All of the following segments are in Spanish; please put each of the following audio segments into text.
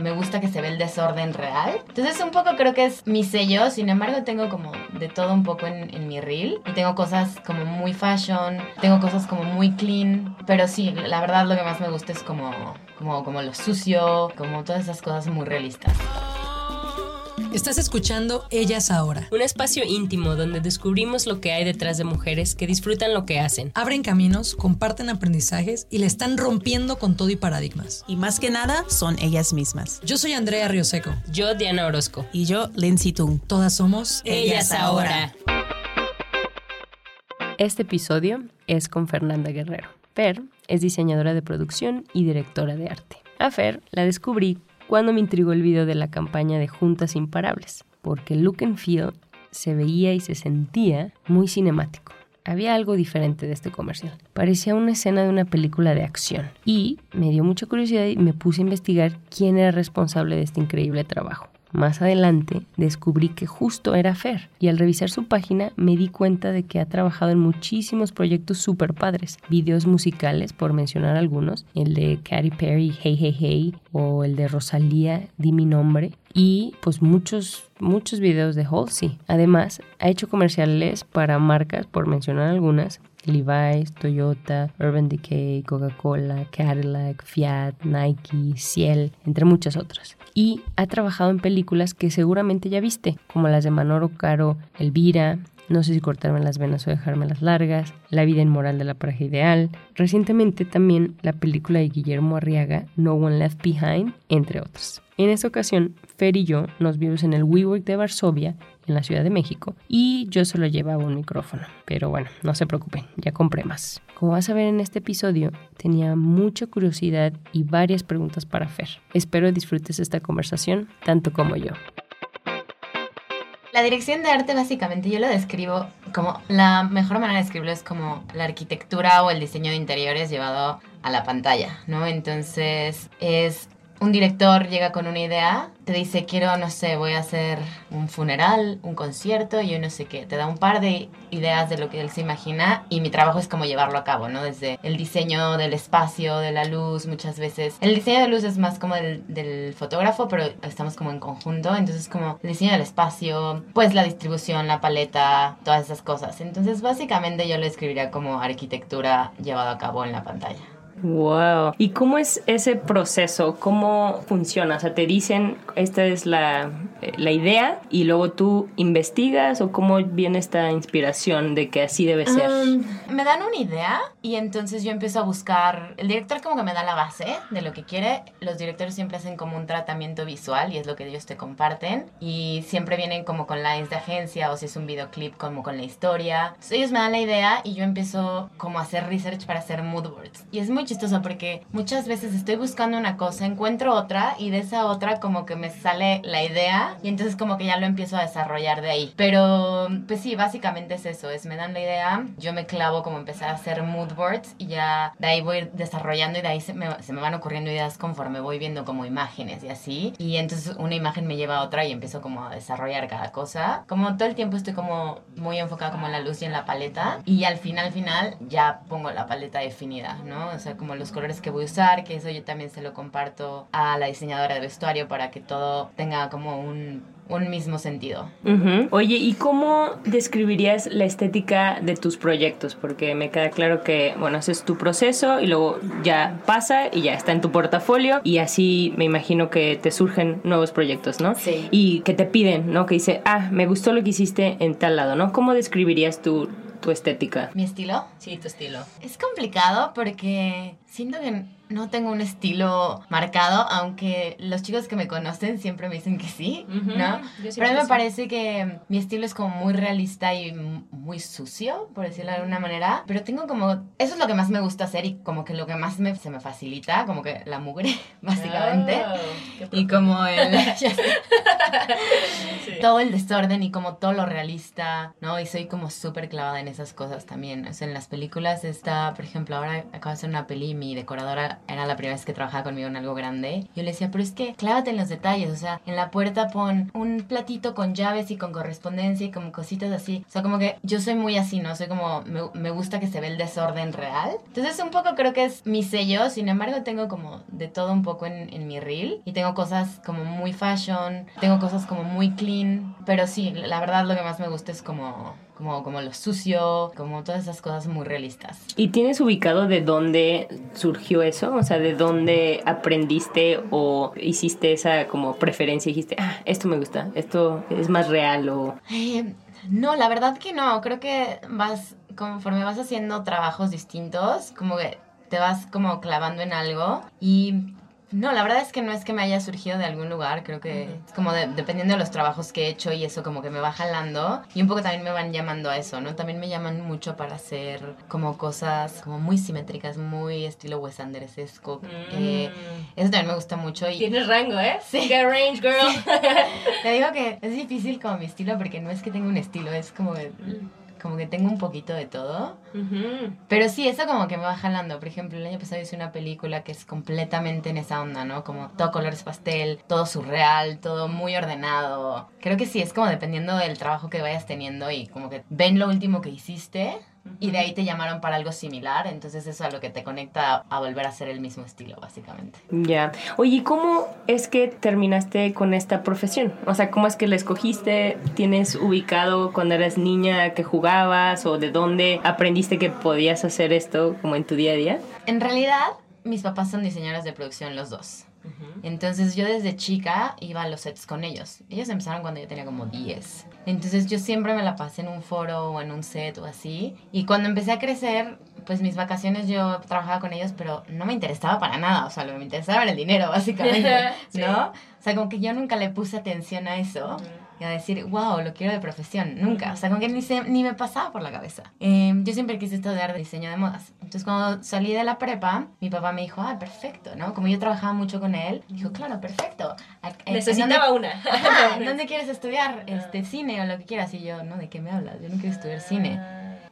me gusta que se ve el desorden real. Entonces un poco creo que es mi sello, sin embargo tengo como de todo un poco en, en mi reel. Y tengo cosas como muy fashion, tengo cosas como muy clean, pero sí, la verdad lo que más me gusta es como, como, como lo sucio, como todas esas cosas muy realistas. Estás escuchando Ellas Ahora. Un espacio íntimo donde descubrimos lo que hay detrás de mujeres que disfrutan lo que hacen. Abren caminos, comparten aprendizajes y le están rompiendo con todo y paradigmas. Y más que nada, son ellas mismas. Yo soy Andrea Rioseco. Yo, Diana Orozco. Y yo, Lindsay Tung. Todas somos Ellas, Ahora. Este episodio es con Fernanda Guerrero. Fer es diseñadora de producción y directora de arte. A Fer la descubrí cuando me intrigó el video de la campaña de Juntas Imparables, porque el look and feel se veía y se sentía muy cinemático. Había algo diferente de este comercial. Parecía una escena de una película de acción. Y me dio mucha curiosidad y me puse a investigar quién era responsable de este increíble trabajo. Más adelante descubrí que justo era Fer y al revisar su página me di cuenta de que ha trabajado en muchísimos proyectos super padres, videos musicales por mencionar algunos, el de Katy Perry Hey Hey Hey o el de Rosalía Di mi nombre y pues muchos muchos videos de Halsey. Además, ha hecho comerciales para marcas por mencionar algunas Levi's, Toyota, Urban Decay, Coca-Cola, Cadillac, Fiat, Nike, Ciel, entre muchas otras. Y ha trabajado en películas que seguramente ya viste, como las de Manoro Caro, Elvira, no sé si cortarme las venas o dejarme las largas, La vida inmoral de la pareja ideal, recientemente también la película de Guillermo Arriaga, No One Left Behind, entre otras. En esta ocasión, Fer y yo nos vimos en el WeWork de Varsovia, en la Ciudad de México, y yo solo llevaba un micrófono. Pero bueno, no se preocupen, ya compré más. Como vas a ver en este episodio, tenía mucha curiosidad y varias preguntas para Fer. Espero disfrutes esta conversación tanto como yo. La dirección de arte básicamente yo lo describo como la mejor manera de escribirlo es como la arquitectura o el diseño de interiores llevado a la pantalla, ¿no? Entonces es un director llega con una idea, te dice, quiero, no sé, voy a hacer un funeral, un concierto, y yo no sé qué. Te da un par de ideas de lo que él se imagina y mi trabajo es como llevarlo a cabo, ¿no? Desde el diseño del espacio, de la luz, muchas veces. El diseño de luz es más como del, del fotógrafo, pero estamos como en conjunto, entonces como el diseño del espacio, pues la distribución, la paleta, todas esas cosas. Entonces básicamente yo lo escribiría como arquitectura llevado a cabo en la pantalla. Wow. ¿Y cómo es ese proceso? ¿Cómo funciona? O sea, te dicen, esta es la, la idea y luego tú investigas o cómo viene esta inspiración de que así debe ser? Um, me dan una idea y entonces yo empiezo a buscar, el director como que me da la base de lo que quiere, los directores siempre hacen como un tratamiento visual y es lo que ellos te comparten y siempre vienen como con lines de agencia o si es un videoclip como con la historia. Entonces ellos me dan la idea y yo empiezo como a hacer research para hacer mood boards y es muy chistoso porque muchas veces estoy buscando una cosa, encuentro otra y de esa otra como que me sale la idea y entonces como que ya lo empiezo a desarrollar de ahí. Pero pues sí, básicamente es eso, es me dan la idea, yo me clavo como empezar a hacer mood boards y ya de ahí voy desarrollando y de ahí se me, se me van ocurriendo ideas conforme voy viendo como imágenes y así. Y entonces una imagen me lleva a otra y empiezo como a desarrollar cada cosa. Como todo el tiempo estoy como muy enfocada como en la luz y en la paleta y al final, final ya pongo la paleta definida, ¿no? O sea, como los colores que voy a usar, que eso yo también se lo comparto a la diseñadora de vestuario para que todo tenga como un, un mismo sentido. Oye, ¿y cómo describirías la estética de tus proyectos? Porque me queda claro que, bueno, ese es tu proceso y luego ya pasa y ya está en tu portafolio y así me imagino que te surgen nuevos proyectos, ¿no? Sí. Y que te piden, ¿no? Que dice, ah, me gustó lo que hiciste en tal lado, ¿no? ¿Cómo describirías tu tu estética? ¿Mi estilo? Sí, tu estilo. Es complicado porque siento que no tengo un estilo marcado, aunque los chicos que me conocen siempre me dicen que sí, ¿no? Pero a mí me sí. parece que mi estilo es como muy realista y muy sucio, por decirlo de alguna manera. Pero tengo como... Eso es lo que más me gusta hacer y como que lo que más me, se me facilita, como que la mugre, básicamente. Oh, qué Y como el... Sí. todo el desorden y como todo lo realista, ¿no? Y soy como súper clavada en esas cosas también. O sea, en las películas está, por ejemplo, ahora acabo de hacer una peli y mi decoradora era la primera vez que trabajaba conmigo en algo grande. Yo le decía, pero es que clávate en los detalles, o sea, en la puerta pon un platito con llaves y con correspondencia y como cositas así. O sea, como que yo soy muy así, ¿no? Soy como, me, me gusta que se ve el desorden real. Entonces, un poco creo que es mi sello, sin embargo, tengo como de todo un poco en, en mi reel y tengo cosas como muy fashion, tengo cosas como muy clean, pero sí, la verdad lo que más me gusta es como, como, como lo sucio, como todas esas cosas muy realistas. ¿Y tienes ubicado de dónde surgió eso? O sea, ¿de dónde aprendiste o hiciste esa como preferencia y dijiste, ah, esto me gusta, esto es más real o... Eh, no, la verdad que no. Creo que vas, conforme vas haciendo trabajos distintos, como que te vas como clavando en algo y... No, la verdad es que no es que me haya surgido de algún lugar, creo que es como de- dependiendo de los trabajos que he hecho y eso como que me va jalando y un poco también me van llamando a eso, ¿no? También me llaman mucho para hacer como cosas como muy simétricas, muy estilo Wes Andersesco. Eh, eso también me gusta mucho y Tienes rango, ¿eh? Sí. Get range, girl. te digo que es difícil como mi estilo porque no es que tenga un estilo, es como que, como que tengo un poquito de todo. Pero sí, eso como que me va jalando. Por ejemplo, el año pasado hice una película que es completamente en esa onda, ¿no? Como todo colores pastel, todo surreal, todo muy ordenado. Creo que sí, es como dependiendo del trabajo que vayas teniendo y como que ven lo último que hiciste y de ahí te llamaron para algo similar. Entonces eso es lo que te conecta a volver a hacer el mismo estilo, básicamente. Ya. Oye, ¿y cómo es que terminaste con esta profesión? O sea, ¿cómo es que la escogiste? ¿Tienes ubicado cuando eras niña que jugabas o de dónde aprendiste que podías hacer esto como en tu día a día? En realidad, mis papás son diseñadores de producción los dos. Entonces yo desde chica iba a los sets con ellos. Ellos empezaron cuando yo tenía como 10. Entonces yo siempre me la pasé en un foro o en un set o así. Y cuando empecé a crecer, pues mis vacaciones yo trabajaba con ellos, pero no me interesaba para nada. O sea, lo que me interesaba era el dinero, básicamente. Sí. ¿No? O sea, como que yo nunca le puse atención a eso. Y a decir, wow, lo quiero de profesión. Nunca. O sea, como que ni, se- ni me pasaba por la cabeza. Eh, yo siempre quise estudiar diseño de modas. Entonces, cuando salí de la prepa, mi papá me dijo, ah, perfecto, ¿no? Como yo trabajaba mucho con él, dijo, claro, perfecto. ¿A- en- en dónde- una. Ajá, ¿en dónde quieres estudiar? Este, cine o lo que quieras. Y yo, no, ¿de qué me hablas? Yo no quiero estudiar cine.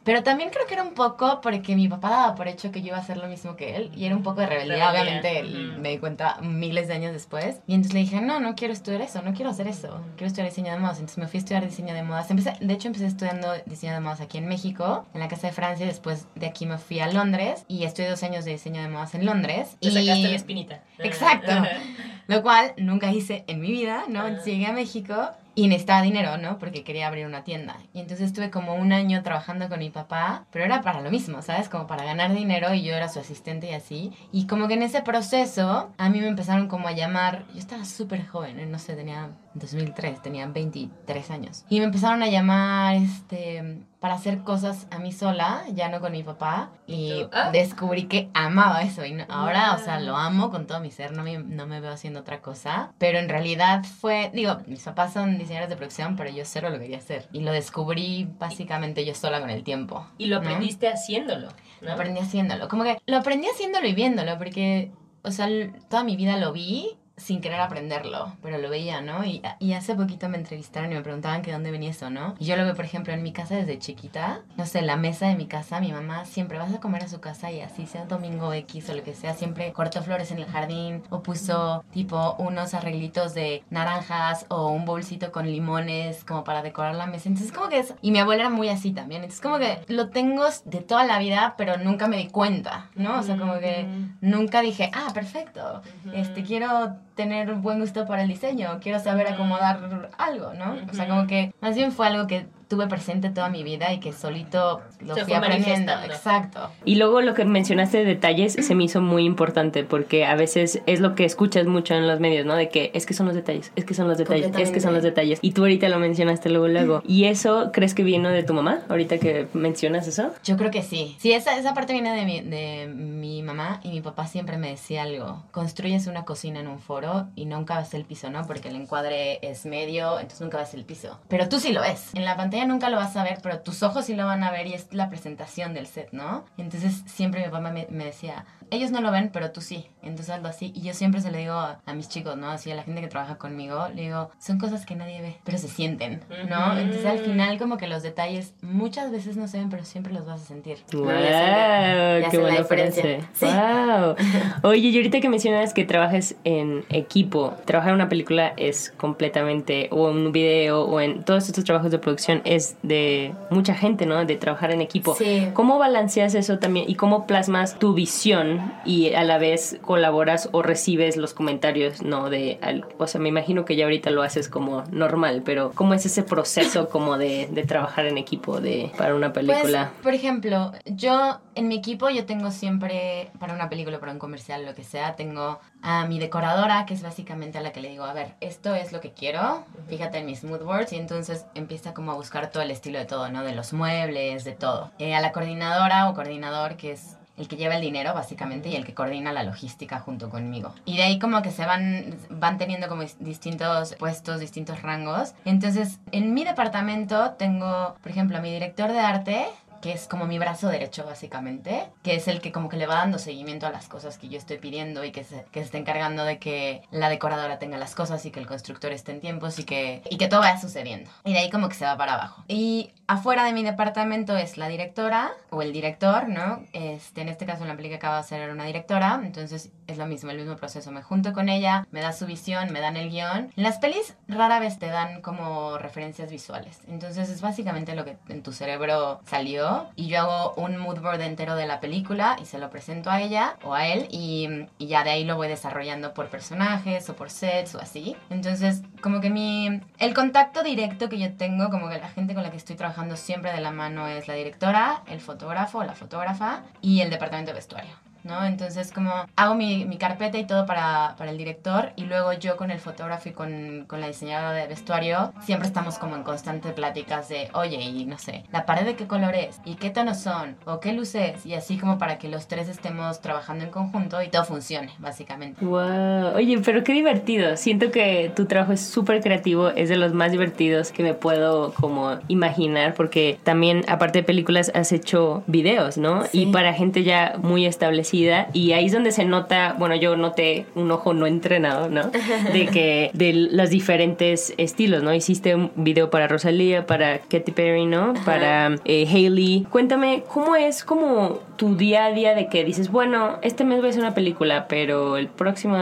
Pero también creo que era un poco porque mi papá daba por hecho que yo iba a hacer lo mismo que él. Y era un poco de rebeldía, obviamente. Me di cuenta miles de años después. Y entonces le dije, no, no quiero estudiar eso, no quiero hacer eso. Quiero estudiar diseño de modas. Entonces me fui a estudiar diseño de modas. Empecé, de hecho, empecé estudiando diseño de modas aquí en México, en la Casa de Francia. y Después de aquí me fui a Londres y estudié dos años de diseño de modas en Londres. Te y... sacaste la espinita. Exacto. Lo cual nunca hice en mi vida, ¿no? Entonces Llegué a México y necesitaba dinero, ¿no? Porque quería abrir una tienda. Y entonces estuve como un año trabajando con mi papá, pero era para lo mismo, ¿sabes? Como para ganar dinero y yo era su asistente y así. Y como que en ese proceso a mí me empezaron como a llamar, yo estaba súper joven, ¿eh? no sé, tenía 2003, tenía 23 años. Y me empezaron a llamar, este para hacer cosas a mí sola, ya no con mi papá, y ah. descubrí que amaba eso. Y no- ahora, o sea, lo amo con todo mi ser, no me, no me veo haciendo otra cosa. Pero en realidad fue, digo, mis papás son diseñadores de producción, pero yo cero lo quería hacer. Y lo descubrí básicamente yo sola con el tiempo. Y lo ¿no? aprendiste haciéndolo. Lo aprendí haciéndolo. Como que lo aprendí haciéndolo y viéndolo, porque, o sea, toda mi vida lo vi sin querer aprenderlo, pero lo veía, ¿no? Y, y hace poquito me entrevistaron y me preguntaban que dónde venía eso, ¿no? Y yo lo veo, por ejemplo, en mi casa desde chiquita, no sé, en la mesa de mi casa, mi mamá siempre vas a comer a su casa y así sea domingo X o lo que sea, siempre cortó flores en el jardín o puso tipo unos arreglitos de naranjas o un bolsito con limones como para decorar la mesa. Entonces, como que es... Y mi abuela era muy así también. Entonces, como que lo tengo de toda la vida, pero nunca me di cuenta, ¿no? O sea, como que nunca dije, ah, perfecto, este, quiero tener buen gusto para el diseño, quiero saber acomodar algo, ¿no? O sea, como que más bien fue algo que tuve presente toda mi vida y que solito lo Se fui aprendiendo. Exacto. Y luego lo que mencionaste de detalles se me hizo muy importante porque a veces es lo que escuchas mucho en los medios, ¿no? De que es que son los detalles, es que son los detalles, es que son los detalles. Y tú ahorita lo mencionaste luego, luego. ¿Y eso crees que vino de tu mamá ahorita que mencionas eso? Yo creo que sí. Sí, esa, esa parte viene de mi, de mi mamá y mi papá siempre me decía algo. Construyes una cocina en un foro y nunca ves el piso, ¿no? Porque el encuadre es medio, entonces nunca ves el piso. Pero tú sí lo ves. En la pantalla nunca lo vas a ver, pero tus ojos sí lo van a ver y es la presentación del set, ¿no? Entonces siempre mi papá me, me decía, ellos no lo ven, pero tú sí. Entonces algo así. Y yo siempre se lo digo a, a mis chicos, ¿no? Así a la gente que trabaja conmigo, le digo, son cosas que nadie ve, pero se sienten, ¿no? Entonces al final como que los detalles muchas veces no se ven, pero siempre los vas a sentir. ¡Wow! Bueno, ya ¡Qué buena diferencia. frase! Sí. ¡Wow! Oye, y ahorita que mencionas que trabajes en equipo, trabajar en una película es completamente, o en un video, o en todos estos trabajos de producción, es de mucha gente, ¿no? De trabajar en equipo. Sí. ¿Cómo balanceas eso también y cómo plasmas tu visión y a la vez colaboras o recibes los comentarios, ¿no? De, al- o sea, me imagino que ya ahorita lo haces como normal, pero ¿cómo es ese proceso como de, de trabajar en equipo de, para una película? Pues, por ejemplo, yo en mi equipo yo tengo siempre, para una película, para un comercial, lo que sea, tengo a mi decoradora, que es básicamente a la que le digo, a ver, esto es lo que quiero, fíjate en mis mood boards, y entonces empieza como a buscar todo el estilo de todo, ¿no? De los muebles, de todo. Eh, a la coordinadora o coordinador, que es el que lleva el dinero básicamente y el que coordina la logística junto conmigo. Y de ahí como que se van, van teniendo como dis- distintos puestos, distintos rangos. Entonces, en mi departamento tengo, por ejemplo, a mi director de arte, que es como mi brazo derecho básicamente, que es el que como que le va dando seguimiento a las cosas que yo estoy pidiendo y que se, que se está encargando de que la decoradora tenga las cosas y que el constructor esté en tiempos y que, y que todo vaya sucediendo. Y de ahí como que se va para abajo. Y afuera de mi departamento es la directora o el director, ¿no? Este, en este caso la película que acabo de era una directora, entonces es lo mismo, el mismo proceso. Me junto con ella, me da su visión, me dan el guion. En las pelis rara vez te dan como referencias visuales, entonces es básicamente lo que en tu cerebro salió y yo hago un mood board entero de la película y se lo presento a ella o a él y, ya de ahí lo voy desarrollando por personajes o por sets o así. Entonces, como que mi... El contacto directo que yo tengo, como que la gente con la que estoy trabajando siempre de la mano es la directora, el fotógrafo o la fotógrafa y el departamento de vestuario. ¿No? Entonces como hago mi, mi carpeta y todo para, para el director y luego yo con el fotógrafo y con, con la diseñadora de vestuario siempre estamos como en constante pláticas de, oye, y no sé, la pared de qué color es y qué tonos son o qué luces y así como para que los tres estemos trabajando en conjunto y todo funcione, básicamente. Wow, oye, pero qué divertido. Siento que tu trabajo es súper creativo, es de los más divertidos que me puedo como imaginar, porque también, aparte de películas, has hecho videos, ¿no? Y para gente ya muy establecida, y ahí es donde se nota, bueno, yo noté un ojo no entrenado, ¿no? De que, de los diferentes estilos, ¿no? Hiciste un video para Rosalía, para Katy Perry, ¿no? Para eh, Hailey. Cuéntame, ¿cómo es como tu día a día de que dices, bueno, este mes voy a hacer una película, pero el próximo,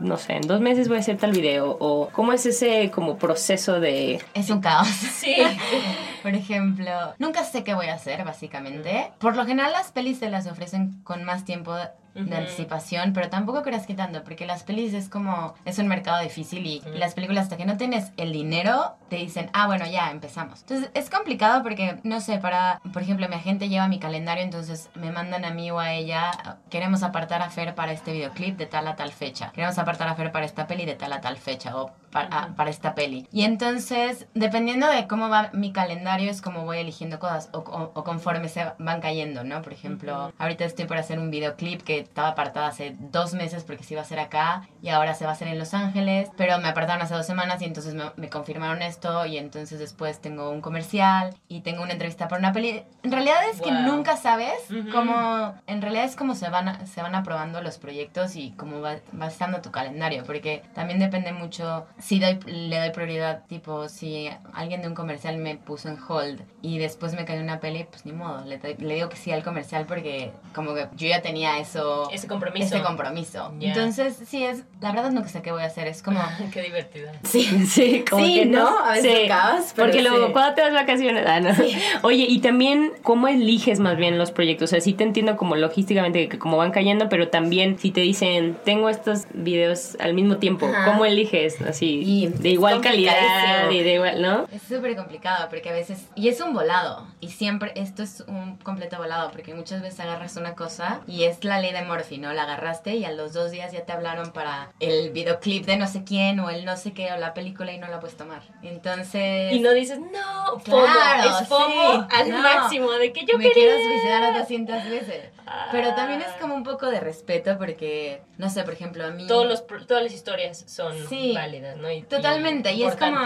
no sé, en dos meses voy a hacer tal video? ¿O cómo es ese como proceso de... Es un caos. Sí. Por ejemplo, nunca sé qué voy a hacer, básicamente. Por lo general las pelis se las ofrecen con más tiempo de anticipación, pero tampoco creas que tanto, porque las pelis es como, es un mercado difícil y las películas hasta que no tienes el dinero, te dicen, ah, bueno, ya, empezamos. Entonces es complicado porque, no sé, para, por ejemplo, mi agente lleva mi calendario, entonces me mandan a mí o a ella, queremos apartar a Fer para este videoclip de tal a tal fecha, queremos apartar a Fer para esta peli de tal a tal fecha o para, ah, para esta peli. Y entonces, dependiendo de cómo va mi calendario, es como voy eligiendo cosas o, o- o conforme se van cayendo, ¿no? Por ejemplo, ahorita estoy por hacer un videoclip que estaba apartada hace dos meses porque se iba a hacer acá y ahora se va a hacer en Los Ángeles, pero me apartaron hace dos semanas y entonces me, me confirmaron esto y entonces después tengo un comercial y tengo una entrevista para una peli. En realidad es que Wow. nunca sabes Ujú. cómo, en realidad es como se van, se van aprobando los proyectos y cómo va, va estando tu calendario, porque también depende mucho si doy, le doy prioridad, tipo, si alguien de un comercial me puso en hold y después me cayó una peli, pues ni modo, le, doy- le digo que sí al comercial porque como que yo ya tenía eso Ese compromiso. ese compromiso. Entonces, sí, es, la verdad no sé qué voy a hacer, es como... Qué divertido. Sí, Sí, como Sí, que ¿no? A veces Sí, acabas, pero Porque luego, sí. cuando te das vacaciones? Ah, no. Oye, y también, ¿cómo eliges más bien los proyectos? O sea, sí te entiendo como logísticamente que como van cayendo, pero también si te dicen, tengo estos videos al mismo tiempo, Ajá. ¿cómo eliges? Así, Y de igual calidad y de igual, ¿no? Es súper complicado porque a veces, y es un volado, y siempre esto es un completo volado porque muchas veces agarras una cosa y es la ley de Murphy, ¿no? La agarraste y a los dos días ya te hablaron para el videoclip de no sé quién o el no sé qué o la película y no la puedes tomar. Entonces... Y no dices, no, FOMO, Claro, es FOMO sí, al no. máximo, de que yo me quería. quiero suicidar 200 veces. Pero también es Ah. como un poco de respeto porque, no sé, por ejemplo, a mí... Todos los, todas las historias son Sí. válidas, ¿no? Y- Totalmente, y, es como...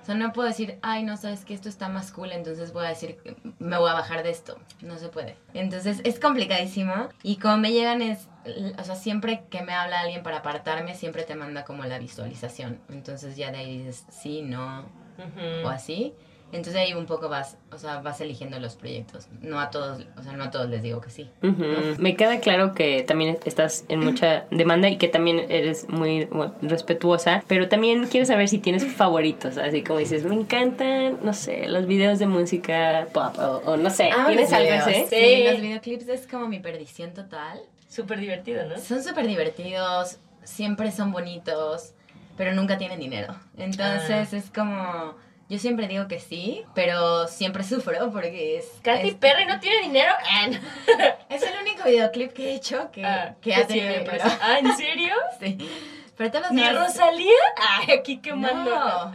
O sea, no puedo decir, ay, no, sabes que esto está más cool, entonces voy a decir, me voy a bajar de esto. No se puede. Entonces, es complicadísimo. Y como me llegan es, o sea, siempre que me habla alguien para apartarme, siempre te manda como la visualización. Entonces ya de ahí dices, sí, no, o así. Entonces ahí un poco vas, o sea, vas eligiendo los proyectos. No a todos, o sea, no a todos les digo que sí. Me queda claro que también estás en mucha demanda y que también eres muy bueno, respetuosa, pero también quiero saber si tienes favoritos, así como dices, me encantan, no sé, los videos de música pop o, o no sé, Ah, ¿tienes los algo así? Sí, los videoclips es como mi perdición total. Súper divertido, ¿no? Son súper divertidos, siempre son bonitos, pero nunca tienen dinero. Entonces Ah. es como, yo siempre digo que sí, pero siempre sufro porque es... Katy es, Perry no tiene dinero. Es el único videoclip que he hecho que, Ah, que ha tenido parece- Ah, ¿en serio? Sí. Pero todos los ¿Ni demás- Rosalía? Ay, aquí quemando. No,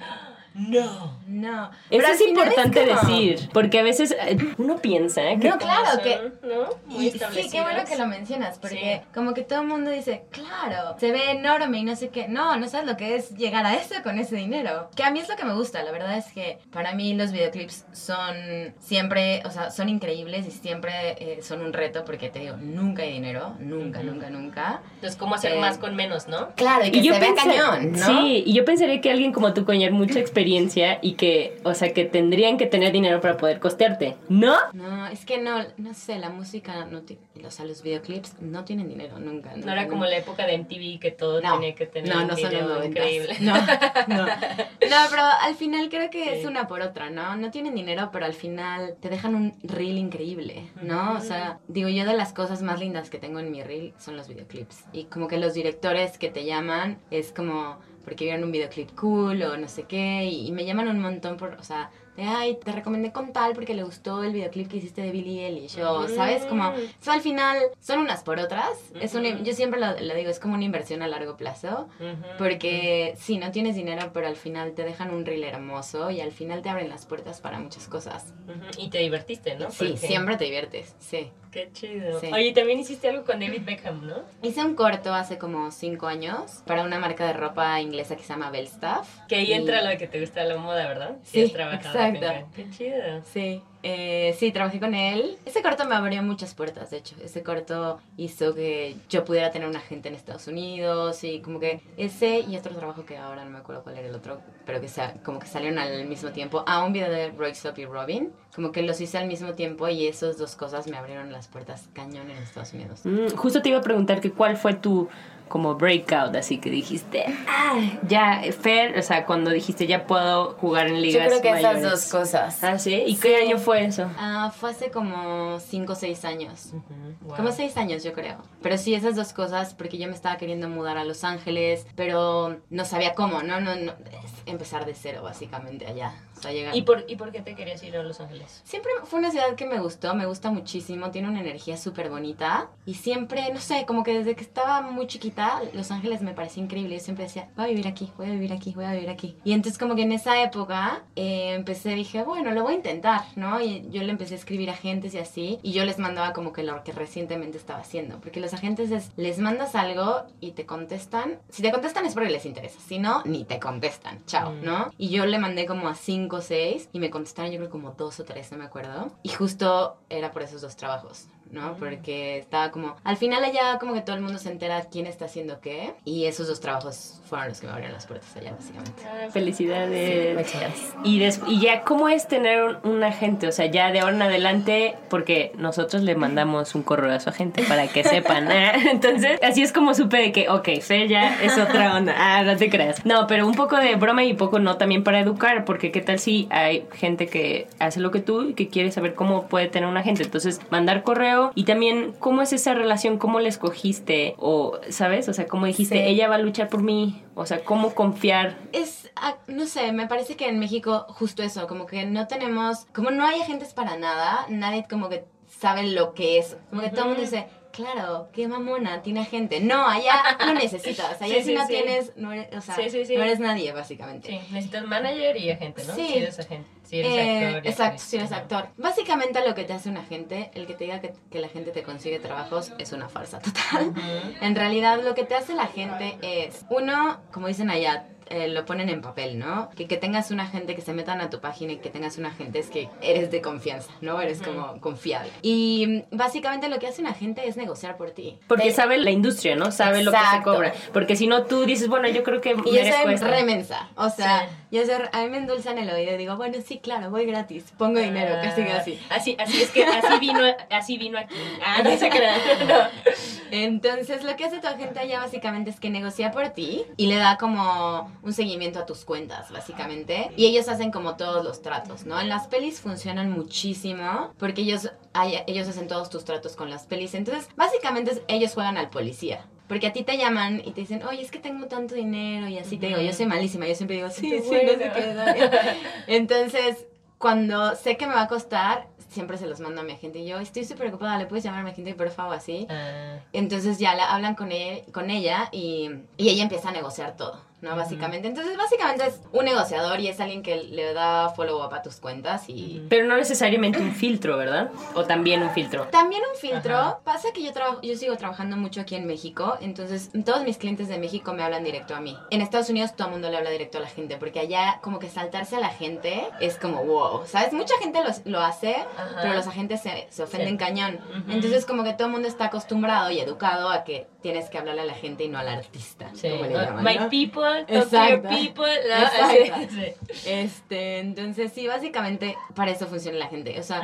No. No. Eso Pero al es importante como- decir, porque a veces eh, uno piensa que No, claro, que- ¿no? Muy Y sí, qué bueno que lo mencionas, porque Sí. como que todo el mundo dice, claro, se ve enorme y no sé qué. No, no sabes lo que es llegar a eso con ese dinero. Que a mí es lo que me gusta, la verdad es que para mí los videoclips son siempre, o sea, son increíbles y siempre eh, son un reto porque te digo, nunca hay dinero, nunca, nunca, nunca. Entonces, ¿cómo hacer Eh, más con menos, no? Claro, y que se vea pensa- cañón, ¿no? Sí, y yo pensaría que alguien como tú con mucha experiencia y que, o sea, que tendrían que tener dinero para poder costearte, ¿no? No, es que no, no sé, la música, no o sea, los videoclips no tienen dinero, nunca. No era como la época de MTV que todo No, tenía que tener no, un no son video increíble. No, no. No, pero al final creo que Sí. es una por otra, ¿no? No tienen dinero, pero al final te dejan un reel increíble, ¿no? O sea, digo, yo de las cosas más lindas que tengo en mi reel son los videoclips. Y como que los directores que te llaman es como porque vieron un videoclip cool o no sé qué, y, me llaman un montón por, o sea, de, ay, te recomendé con tal porque le gustó el videoclip que hiciste de Billie Eilish, o, ¿sabes? Como, eso al final son unas por otras, es una, yo siempre lo, lo digo, es como una inversión a largo plazo, porque sí, no tienes dinero, pero al final te dejan un reel hermoso y al final te abren las puertas para muchas cosas. Y te divertiste, ¿no? Sí, Porque- siempre te diviertes, sí. Qué chido. Sí. Oye, también hiciste algo con David Beckham, ¿no? Hice un corto hace como cinco años para una marca de ropa inglesa que se llama Belstaff. Que ahí Y- entra lo que te gusta la moda, ¿verdad? Sí, has trabajado exacto. Qué chido. Sí, eh, sí, trabajé con él. Ese corto me abrió muchas puertas, de hecho. Ese corto hizo que yo pudiera tener un agente en Estados Unidos y como que ese y otro trabajo que ahora no me acuerdo cuál era el otro, pero que sa- como que salieron al mismo tiempo. A un video de Royce Up y Robin, como que los hice al mismo tiempo y esas dos cosas me abrieron las puertas cañón en Estados Unidos. Mm, justo te iba a preguntar que cuál fue tu como breakout, así que dijiste, ah, ya, Fer, o sea, cuando dijiste ya puedo jugar en ligas mayores. cosas. Ah, sí, ¿y qué año fue eso? Ah, fue hace como 5 o 6 años. Wow. Como seis años, yo creo. Pero sí, esas dos cosas, porque yo me estaba queriendo mudar a Los Ángeles, pero no sabía cómo, ¿no? no, no empezar de cero, básicamente, allá. O sea. ¿Y por, ¿Y por qué te querías ir a Los Ángeles? Siempre fue una ciudad que me gustó, me gusta muchísimo, tiene una energía súper bonita. Y siempre, no sé, como que desde que estaba muy chiquita, Los Ángeles me parecía increíble. Yo siempre decía, voy a vivir aquí, voy a vivir aquí, voy a vivir aquí. Y entonces como que en esa época eh, empecé, dije, bueno, lo voy a intentar, ¿no? Y yo le empecé a escribir a agentes y así. Y yo les mandaba como que lo que recientemente estaba haciendo. Porque los agentes es, les mandas algo y te contestan. Si te contestan es porque les interesa. Si no, ni te contestan. Chao, Mm. ¿no? Y yo le mandé como a cinco o seis y me contestaron yo creo como dos o tres, no me acuerdo. Y justo era por esos dos trabajos. ¿No? Porque estaba como, al final allá como que todo el mundo se entera quién está haciendo qué y esos dos trabajos fueron los que me abrieron las puertas allá básicamente. Felicidades. y, des- y ya, ¿cómo es tener un, un agente? O sea, ya de ahora en adelante, porque nosotros le mandamos un correo a su agente para que sepan. ¿eh? Entonces, así es como supe de que, ok, Fer ya es otra onda. Ah, no te creas. No, pero un poco de broma y poco no también para educar, porque qué tal si hay gente que hace lo que tú y que quiere saber cómo puede tener un agente. Entonces, mandar correo y también cómo es esa relación, cómo la escogiste o, ¿sabes? O sea, cómo dijiste, Sí. ella va a luchar por mí. O sea, cómo confiar. Es, ah, no sé, me parece que en México justo eso, como que no tenemos, como no hay agentes para nada, nadie como que sabe lo que es, como que todo el mundo dice, claro, qué mamona, tiene agente. No, allá no necesitas, allá Sí, si sí, no sí. tienes, no eres, o sea, no eres nadie básicamente. Sí, necesitas manager y agente, ¿no? Sí. Si eres agente. Si eres Eh, actor. exacto, si eres actor. Básicamente lo que te hace un agente, el que te diga que, que la gente te consigue trabajos, es una farsa total. En realidad lo que te hace la gente es, uno, como dicen allá, eh, lo ponen en papel, ¿no? Que, que tengas un agente que se metan a tu página y que tengas un agente es que eres de confianza, ¿no? Eres como confiable. Y mm, básicamente lo que hace un agente es negociar por ti. Porque sabe la industria, ¿no? Sabe lo que se cobra. Porque si no, tú dices, bueno, yo creo que Y yo soy remensa. O sea, Sí. yo soy, a mí me endulzan el oído y digo, bueno, sí, claro, voy gratis. Pongo dinero, casi Ah, casi. Así, así es que así vino, así vino aquí. Ah, no se crean. No. Entonces, lo que hace tu agente allá básicamente es que negocia por ti y le da como un seguimiento a tus cuentas, básicamente. Y ellos hacen como todos los tratos, ¿no? En las pelis funcionan muchísimo porque ellos, hay- ellos hacen todos tus tratos con las pelis. Entonces, básicamente ellos juegan al policía. Porque a ti te llaman y te dicen, oye, es que tengo tanto dinero y así te digo, yo soy malísima, yo siempre digo, sí, sí, no sé qué. no". Entonces, cuando sé que me va a costar, siempre se los mando a mi agente y yo estoy súper ocupada, le puedes llamar a mi agente, por favor, así. Ah, Entonces ya la hablan con ella, con ella y, y ella empieza a negociar todo, ¿no? Básicamente. Entonces, básicamente es un negociador y es alguien que le da follow-up a tus cuentas y... Pero no necesariamente un filtro, ¿verdad? O también un filtro. También un filtro. Ajá. Pasa que yo trabajo, yo sigo trabajando mucho aquí en México, entonces todos mis clientes de México me hablan directo a mí. En Estados Unidos todo el mundo le habla directo a la gente, porque allá como que saltarse a la gente es como wow, ¿sabes? Mucha gente lo, lo hace, Ajá. pero los agentes se, se ofenden Sí. cañón. Ujú. Entonces como que todo el mundo está acostumbrado y educado a que tienes que hablarle a la gente y no al artista. sí. como le Ah, llaman, My ¿no? People, talk to your Exacto. people. ¿no? Exacto. Así, sí. Este, entonces sí, básicamente para eso funciona la gente. O sea,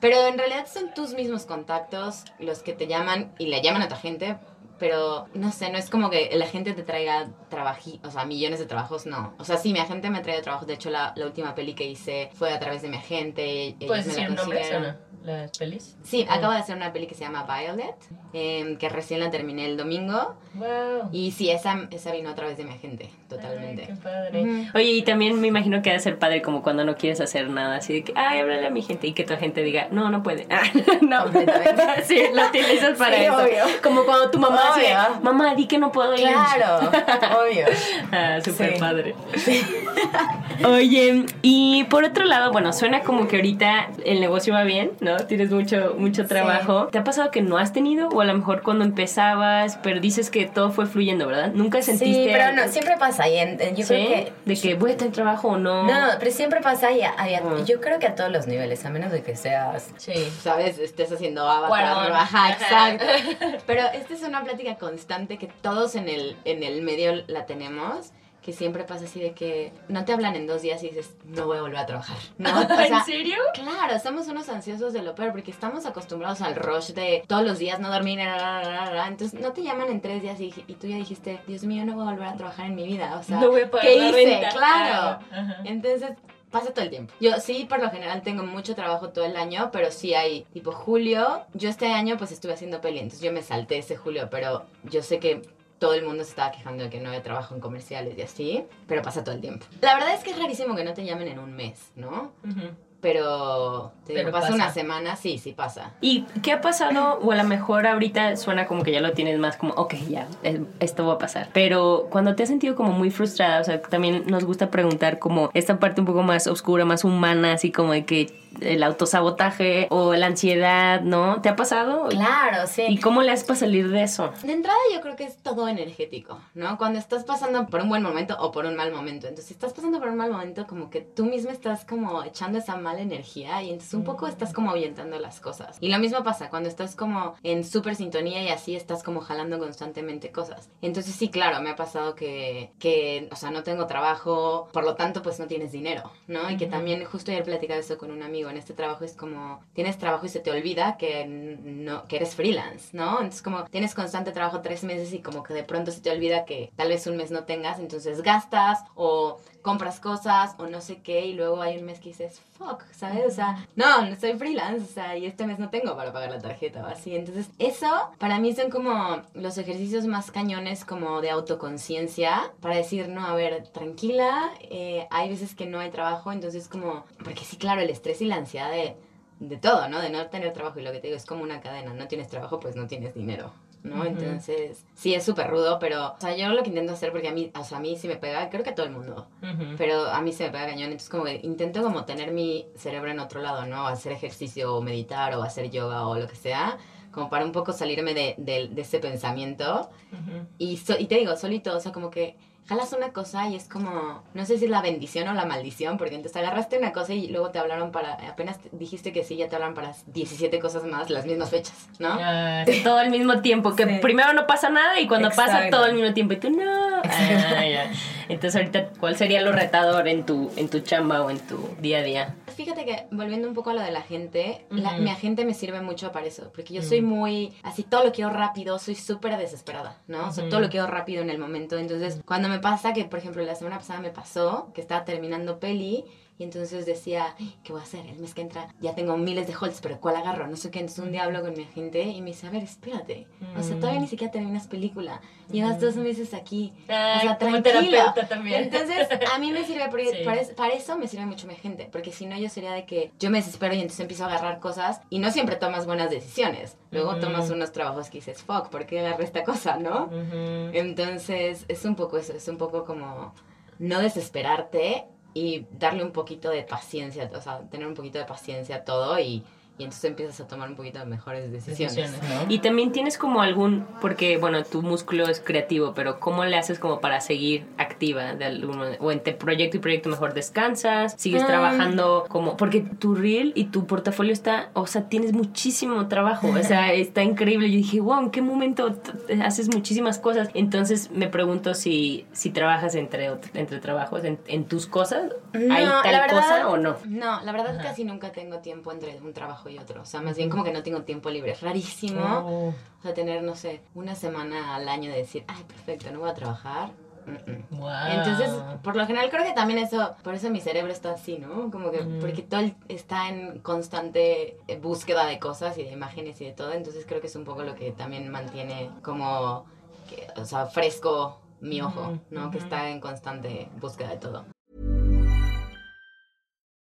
pero en realidad son tus mismos contactos los que te llaman y le llaman a tu agente, pero no sé, no es como que la gente te traiga trabaji, o sea, millones de trabajos, no. O sea, sí, mi agente me trae trabajos. De hecho, la, la última peli que hice fue a través de mi agente. ¿Puedes decir nombres o consiguieron. no? ¿Las pelis? Sí, acabo de hacer una peli que se llama Violet, em, que recién la terminé el domingo. Wow. Y sí, esa, esa vino a través de mi agente, totalmente. Ay, qué padre. Oye, y también me imagino que ha de ser padre como cuando no quieres hacer nada, así de que, ay, háblale a mi gente y que tu gente diga, no, no puede. Ah, no. Completamente. sí, lo utilizas para Sí, eso. obvio. Como cuando tu mamá Obvio. dice, mamá, di que no puedo ir. Claro, obvio. Ah, súper Sí. padre. Oye, y por otro lado, bueno, suena como que ahorita el negocio va bien, ¿no? Tienes mucho, mucho trabajo. ¿Te ha pasado que no has tenido? O a lo mejor cuando empezabas, pero dices que todo fue fluyendo, ¿verdad? Nunca sentiste... Sí, pero no, siempre pasa. Y en- en- yo ¿Sí? creo que. De que voy a tener trabajo o no. No, pero siempre pasa y a- y a- Ujú. yo creo que a todos los niveles, a menos de que seas Sí. ¿sabes? Estés haciendo avatar, ajá, Ajá. exacto. Pero esta es una plática constante que todos en el, en el medio la tenemos, que siempre pasa así de que no te hablan en dos días y dices, no voy a volver a trabajar. ¿no? O sea, ¿En serio? Claro, estamos unos ansiosos de lo peor porque estamos acostumbrados al rush de todos los días no dormir, ra, ra, ra, ra. entonces no te llaman en tres días y, y tú ya dijiste, Dios mío, no voy a volver a trabajar en mi vida, o sea, No voy a pagar ¿qué la hice? renta. Claro. Ah, ajá. Entonces pasa todo el tiempo. Yo sí, por lo general tengo mucho trabajo todo el año, pero sí hay, tipo julio, yo este año pues estuve haciendo peli, entonces yo me salté ese julio, pero yo sé que todo el mundo se estaba quejando de que no había trabajo en comerciales y así, pero pasa todo el tiempo. La verdad es que es rarísimo que no te llamen en un mes, ¿no? Pero, te digo, Pero pasa, pasa. una semana, sí, sí pasa. ¿Y qué ha pasado? O a lo mejor ahorita suena como que ya lo tienes más como, ok, ya, esto va a pasar. Pero cuando te has sentido como muy frustrada, o sea, también nos gusta preguntar como esta parte un poco más oscura, más humana, así como de que el autosabotaje o la ansiedad, ¿no? ¿Te ha pasado? Claro, sí. ¿Y cómo le haces para salir de eso? De entrada yo creo que es todo energético, ¿no? Cuando estás pasando por un buen momento o por un mal momento. Entonces, si estás pasando por un mal momento, como que tú mismo estás como echando esa mala energía y entonces un poco estás como ahuyentando las cosas. Y lo mismo pasa cuando estás como en súper sintonía y así estás como jalando constantemente cosas. Entonces sí, claro, me ha pasado que, que, o sea, no tengo trabajo, por lo tanto pues no tienes dinero, ¿no? Y que también justo ayer platicaba eso con un en este trabajo es como, tienes trabajo y se te olvida que, no, que eres freelance, ¿no? Entonces como tienes constante trabajo tres meses y como que de pronto se te olvida que tal vez un mes no tengas, entonces gastas o compras cosas o no sé qué y luego hay un mes que dices, fuck, ¿sabes? O sea, no, no soy freelance, o sea, y este mes no tengo para pagar la tarjeta o así. Entonces, eso para mí son como los ejercicios más cañones como de autoconciencia para decir, no, a ver, tranquila, eh, hay veces que no hay trabajo, entonces como, porque sí, claro, el estrés y la ansiedad de, de todo, ¿no? De no tener trabajo y lo que te digo es como una cadena, no tienes trabajo, pues no tienes dinero. ¿No? Entonces, sí, es súper rudo, pero, o sea, yo lo que intento hacer, porque a mí, o sea, a mí sí me pega, creo que a todo el mundo, pero a mí se me pega cañón, entonces como que intento como tener mi cerebro en otro lado, ¿no? Hacer ejercicio o meditar o hacer yoga o lo que sea, como para un poco salirme de, de, de ese pensamiento. y, so- y te digo, solito, o sea, como que jalas una cosa y es como, no sé si es la bendición o la maldición, porque entonces agarraste una cosa y luego te hablaron para, apenas te- dijiste que sí, ya te hablan para 17 cosas más, las mismas fechas, ¿no? Ah, Todo al mismo tiempo, que Sí. primero no pasa nada y cuando pasa todo al mismo tiempo y tú no. Ah, ya. Entonces ahorita, ¿cuál sería lo retador en tu, en tu chamba o en tu día a día? Fíjate que volviendo un poco a lo de la gente, la- mi agente me sirve mucho para eso, porque yo soy muy, así todo lo quiero rápido, soy súper desesperada, ¿no? O sea, todo lo quiero rápido en el momento. Entonces, cuando me pasa que, por ejemplo, la semana pasada me pasó que estaba terminando peli y entonces decía, "Ay, ¿qué voy a hacer? El mes que entra ya tengo miles de holds, pero ¿cuál agarro? No sé qué. Entonces un día hablo con mi agente y me dice, a ver, espérate. O sea, todavía ni siquiera terminas película. Llevas dos meses aquí. Ay, o sea, como tranquila. terapeuta también. Entonces, a mí me sirve Sí. para, para eso me sirve mucho mi gente, porque si no yo sería de que yo me desespero y entonces empiezo a agarrar cosas y no siempre tomas buenas decisiones. Luego Ujú. tomas unos trabajos que dices, fuck, ¿por qué agarré esta cosa, no? Ujú. Entonces, es un poco eso, es un poco como no desesperarte y darle un poquito de paciencia, o sea, tener un poquito de paciencia a todo y, y entonces empiezas a tomar un poquito de mejores decisiones. Decisiones, ¿no? Y también tienes como algún, porque bueno, tu músculo es creativo, pero ¿cómo le haces como para seguir activa de alguno, o entre proyecto y proyecto mejor descansas, sigues Mm. trabajando como, porque tu reel y tu portafolio está, o sea, tienes muchísimo trabajo, o sea, está increíble. Yo dije, wow, ¿en qué momento haces muchísimas cosas? Entonces me pregunto si, si trabajas entre, entre trabajos, en, en tus cosas, ¿hay tal la verdad- cosa o no? No, la verdad casi nunca tengo tiempo entre un trabajo y otro. O sea, más bien como que no tengo tiempo libre. Es rarísimo. Oh. O sea, tener, no sé, una semana al año de decir, ay, perfecto, no voy a trabajar. Mm, mm. Wow. Entonces, por lo general creo que también eso, por eso mi cerebro está así, ¿no? Como que, Mm. porque todo está en constante eh, búsqueda de cosas y de imágenes y de todo, entonces creo que es un poco lo que también mantiene como, que, o sea, fresco mi ojo, Ujú, ¿no? Que está en constante búsqueda de todo.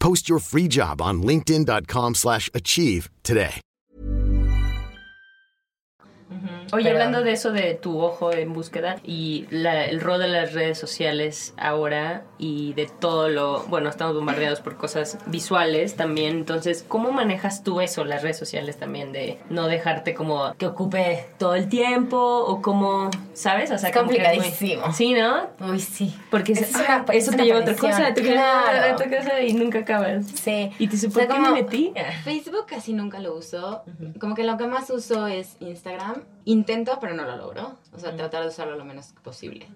Post your free job on linkedin.com/achieve slash achieve today. Mm-hmm. Oye, Pero- hablando de eso de tu ojo en búsqueda y la- el rol de las redes sociales ahora y de todo lo, bueno, estamos bombardeados por cosas visuales también, entonces, ¿cómo manejas tú eso, las redes sociales también, de no dejarte como que ocupe todo el tiempo o como, ¿sabes? O sea, Es que muy- complicadísimo. sí, ¿no? Uy, sí. Porque es- es una- ah, es eso una te lleva a otra cosa, te Claro. otra cosa y nunca acabas. Sí. Y te dice, O ¿por sea, qué me metí? Facebook casi nunca lo uso. Como que lo que más uso es Instagram. Intento, pero no lo logro. O sea, tratar de usarlo lo menos posible.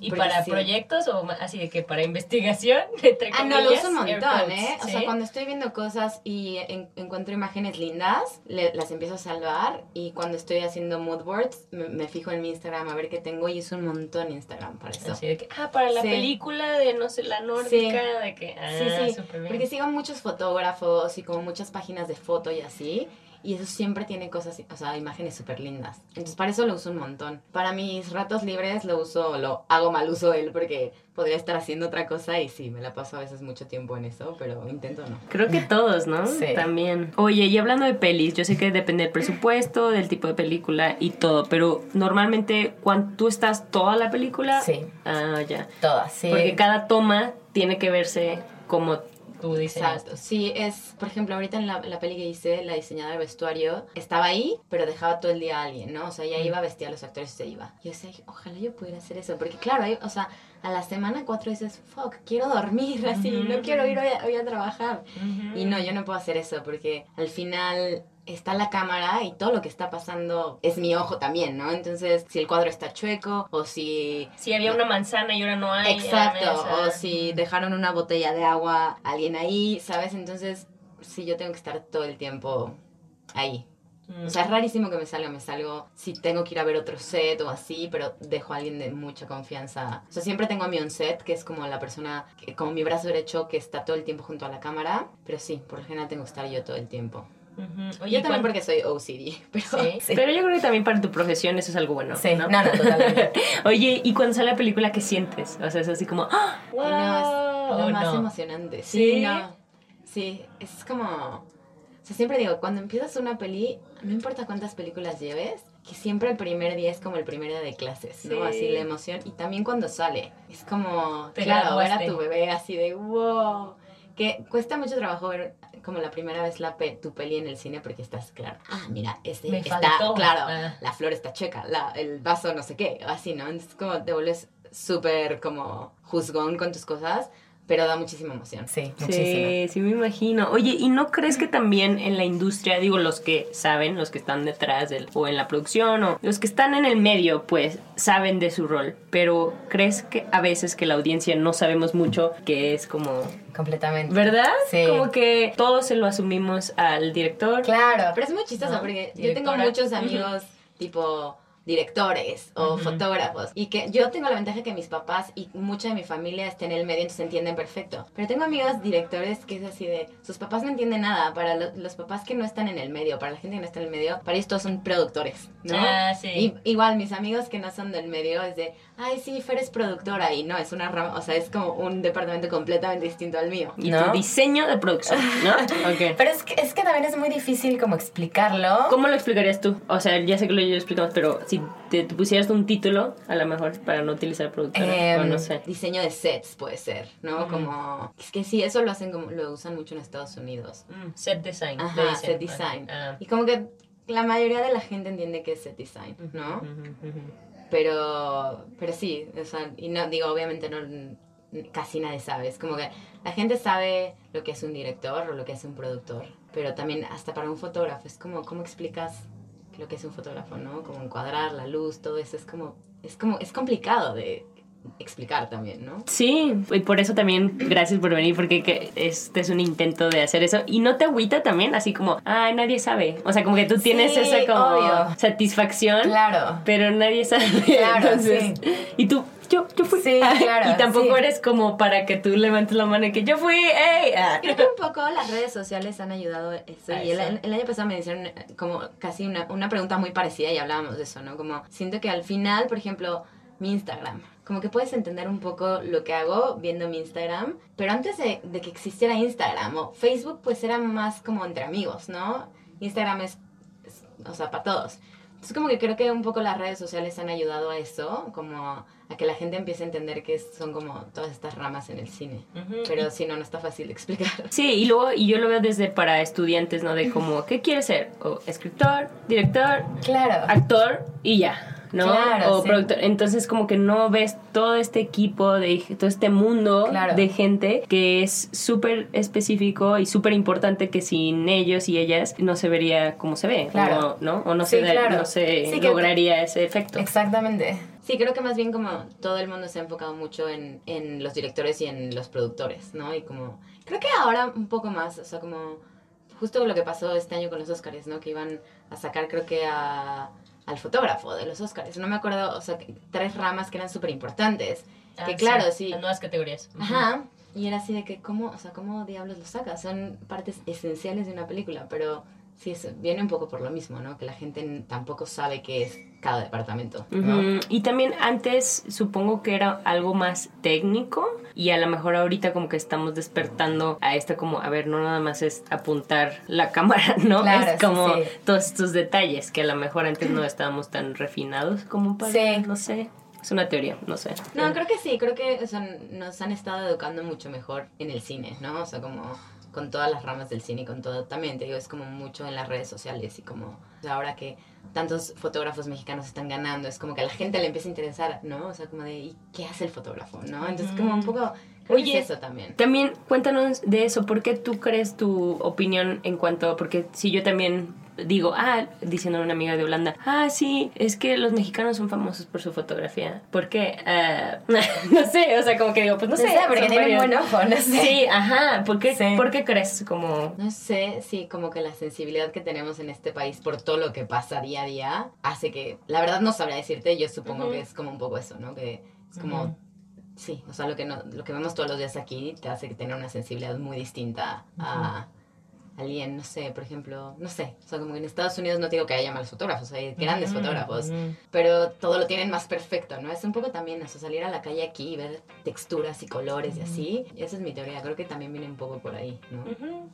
¿Y Porque para sí. proyectos o así de que para investigación? Entre Ah, no, lo comillas, uso un montón, quotes, ¿eh? O ¿sí? sea, cuando estoy viendo cosas y en- encuentro imágenes lindas, le- las empiezo a salvar. Y cuando estoy haciendo mood boards, me, me fijo en mi Instagram a ver qué tengo y uso un montón Instagram para eso. Así de que, ah, para la Sí. película de, no sé, la nórdica, Sí. de que, ah, Sí, sí, porque sigo muchos fotógrafos y como muchas páginas de foto y así. Y eso siempre tiene cosas, o sea, imágenes súper lindas. Entonces, para eso lo uso un montón. Para mis ratos libres lo uso, lo hago mal uso de él porque podría estar haciendo otra cosa y sí, me la paso a veces mucho tiempo en eso, pero intento no. Creo que todos, ¿no? Sí. También. Oye, y hablando de pelis, yo sé que depende del presupuesto, del tipo de película y todo, pero normalmente cuando tú estás toda la película... Sí. Ah, ya. Todas, sí. Porque cada toma tiene que verse como Tú dices. Exacto, sí, es, por ejemplo, ahorita en la, la peli que hice, la diseñadora de vestuario estaba ahí, pero dejaba todo el día a alguien, ¿no? O sea, ella iba, vestía a los actores y se iba. Yo decía, ojalá yo pudiera hacer eso, porque claro, hay- o sea, a la semana cuatro dices, fuck, quiero dormir, así, no quiero ir hoy a, hoy a trabajar. Y no, yo no puedo hacer eso, porque al final está la cámara y todo lo que está pasando es mi ojo también, ¿no? Entonces, si el cuadro está chueco o si Si había una manzana y ahora no hay. Exacto, o si dejaron una botella de agua a alguien ahí, ¿sabes? Entonces, sí, yo tengo que estar todo el tiempo ahí. O sea, es rarísimo que me salga, me salgo si tengo que ir a ver otro set o así, pero dejo a alguien de mucha confianza. O sea, siempre tengo a mi on set, que es como la persona, que- como mi brazo derecho que está todo el tiempo junto a la cámara, pero sí, por lo general tengo que estar yo todo el tiempo. Ujú. yo también ¿cuán- porque soy OCD, pero Sí. Pero yo creo que también para tu profesión eso es algo bueno. Sí, ¿no? no, no, totalmente. Oye, ¿y cuando sale la película qué sientes? O sea, es así como, ¡ah! Y no, es lo Oh, más no. emocionante. ¿Sí? Sí, no. Sí, es como... Sea, siempre digo, cuando empiezas una peli, no importa cuántas películas lleves, que siempre el primer día es como el primer día de clases, ¿no? Sí. Así la emoción. Y también cuando sale, es como, Te claro, ver a tu bebé así de, wow. Que cuesta mucho trabajo ver como la primera vez la pe- tu peli en el cine porque estás, claro, ah, mira, este Me está, faltó. claro, Ah. la flor está checa, la, el vaso no sé qué, así, ¿no? Entonces como te vuelves súper como juzgón con tus cosas, pero da muchísima emoción. Sí, muchísimo. Sí, sí me imagino. Oye, ¿y no crees que también en la industria, digo, los que saben, los que están detrás del, o en la producción, o los que están en el medio, pues saben de su rol, pero crees que a veces que la audiencia no sabemos mucho, que es como... Completamente. ¿Verdad? Sí. Como que todos se lo asumimos al director. Claro. Pero es muy chistoso ¿No? porque yo tengo muchos amigos tipo directores o fotógrafos y que yo tengo la ventaja que mis papás y mucha de mi familia está en el medio entonces entienden perfecto pero tengo amigos directores que es así de sus papás no entienden nada para lo- los papás que no están en el medio para la gente que no está en el medio para ellos todos son productores ¿no? Ah, sí. Y- igual mis amigos que no son del medio es de ay sí Fer es productora y no es una rama o sea es como un departamento completamente distinto al mío Y ¿No? tu diseño de producción, ¿no? Ok. Pero es que, es que también es muy difícil como explicarlo. ¿Cómo lo explicarías tú? O sea, ya sé que lo ya lo explicamos, pero si te, te pusieras un título, a lo mejor, para no utilizar productora, Em, o no sé. diseño de sets puede ser, ¿no? Como es que sí, eso lo hacen como lo usan mucho en Estados Unidos. Mm, set design. Ajá, dicen. set design. Ah. Y como que la mayoría de la gente entiende que es set design, ¿no? Ujú, ujú. Pero pero sí, o sea, y no digo obviamente no casi nadie sabe, es como que la gente sabe lo que es un director o lo que es un productor, pero también hasta para un fotógrafo es como cómo explicas lo que es un fotógrafo, ¿no? Como encuadrar la luz, todo eso es como es como es complicado de explicar también, ¿no? Sí, y por eso también gracias por venir, porque que este es un intento de hacer eso. Y no te agüita también, así como, ay, nadie sabe. O sea, como que tú tienes Sí, esa como obvio. satisfacción, Claro. pero nadie sabe. Claro, Entonces, y tú, yo, yo fui. Sí, claro, y tampoco sí. eres como para que tú levantes la mano y que yo fui, ¡ey! Ah. Creo que un poco las redes sociales han ayudado eso. A y el, eso. el año pasado me hicieron eh, como casi una, una pregunta muy parecida y hablábamos de eso, ¿no? Como siento que al final, por ejemplo, mi Instagram, como que puedes entender un poco lo que hago viendo mi Instagram, pero antes de, de que existiera Instagram o Facebook, pues era más como entre amigos, ¿no? Instagram es, es, o sea, para todos. Entonces como que creo que un poco las redes sociales han ayudado a eso, como a que la gente empiece a entender que son como todas estas ramas en el cine. Ujú. Pero si no, no está fácil de explicar. Sí, y luego, y yo lo veo desde para estudiantes, ¿no? De como, ¿qué quieres ser? O escritor, director, Claro. actor y ya, ¿no? Claro, o sí. productor. Entonces como que no ves todo este equipo, de todo este mundo Claro. de gente que es súper específico y súper importante que sin ellos y ellas no se vería como se ve, Claro. o, ¿no? O no Sí, se, da- no se que- lograría ese efecto. Exactamente. Sí, creo que más bien como todo el mundo se ha enfocado mucho en, en los directores y en los productores, ¿no? Y como, creo que ahora un poco más, o sea, como justo lo que pasó este año con los Oscars, ¿no? Que iban a sacar, creo que a, al fotógrafo de los Oscars. No me acuerdo, o sea, tres ramas que eran súper importantes. Ah, que claro, sí. Las nuevas categorías. Ajá. Y era así de que, ¿cómo, o sea, cómo diablos lo sacas? Son partes esenciales de una película, pero sí, eso viene un poco por lo mismo, ¿no? Que la gente tampoco sabe qué es cada departamento. Y también antes supongo que era algo más técnico y a lo mejor ahorita como que estamos despertando a esta como, a ver, no nada más es apuntar la cámara, ¿no? Claro, es sí, como sí. todos estos detalles que a lo mejor antes no estábamos tan refinados como para, Sí. no sé, es una teoría, no sé. No, creo que sí, creo que o sea, nos han estado educando mucho mejor en el cine, ¿no? O sea, como con todas las ramas del cine y con todo. También te digo, es como mucho en las redes sociales y como ahora que tantos fotógrafos mexicanos están ganando, es como que a la gente le empieza a interesar, ¿no? O sea, como de, ¿y qué hace el fotógrafo, no? Entonces, como un poco, Oye, es eso también. También cuéntanos de eso, ¿por qué tú crees tu opinión en cuanto, porque si yo también digo, ah, diciendo a una amiga de Holanda, ah, sí, es que los mexicanos son famosos por su fotografía. ¿Por qué? Ah, no sé, o sea, como que digo, pues no sé. No sé, porque tienen varios- buen ojo, no sé. Sí, ajá, ¿por qué, Sí. ¿por qué crees? Como... No sé si como que la sensibilidad que tenemos en este país por todo lo que pasa día a día hace que, la verdad no sabría decirte, yo supongo que es como un poco eso, ¿no? Que es como, sí, o sea, lo que, no, lo que vemos todos los días aquí te hace que tener una sensibilidad muy distinta a alguien, no sé, por ejemplo, no sé, o sea, como que en Estados Unidos no digo que haya malos fotógrafos, hay grandes fotógrafos, pero todo lo tienen más perfecto, ¿no? Es un poco también eso, salir a la calle aquí y ver texturas y colores y así, esa es mi teoría, creo que también viene un poco por ahí, ¿no?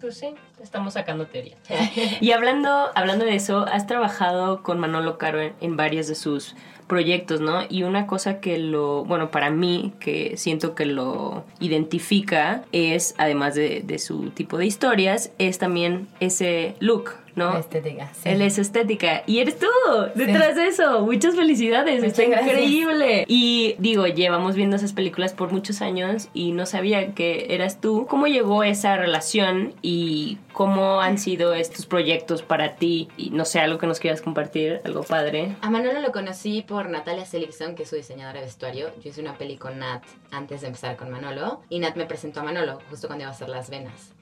Pues sí, estamos sacando teoría. Y hablando, hablando de eso, has trabajado con Manolo Caro en, en varios de sus proyectos, ¿no? Y una cosa que lo, bueno, para mí, que siento que lo identifica es, además de, de su tipo de historias, es también ese look, ¿no? Estética, sí. Él es estética. Y eres tú detrás de eso. Muchas felicidades. Muchas Está gracias. increíble. Y digo, llevamos viendo esas películas por muchos años y no sabía que eras tú. ¿Cómo llegó esa relación y cómo han sido estos proyectos para ti? Y no sé, algo que nos quieras compartir, algo padre. A Manolo lo conocí por Natalia Seligson, que es su diseñadora de vestuario. Yo hice una peli con Nat antes de empezar con Manolo. Y Nat me presentó a Manolo justo cuando iba a hacer las venas.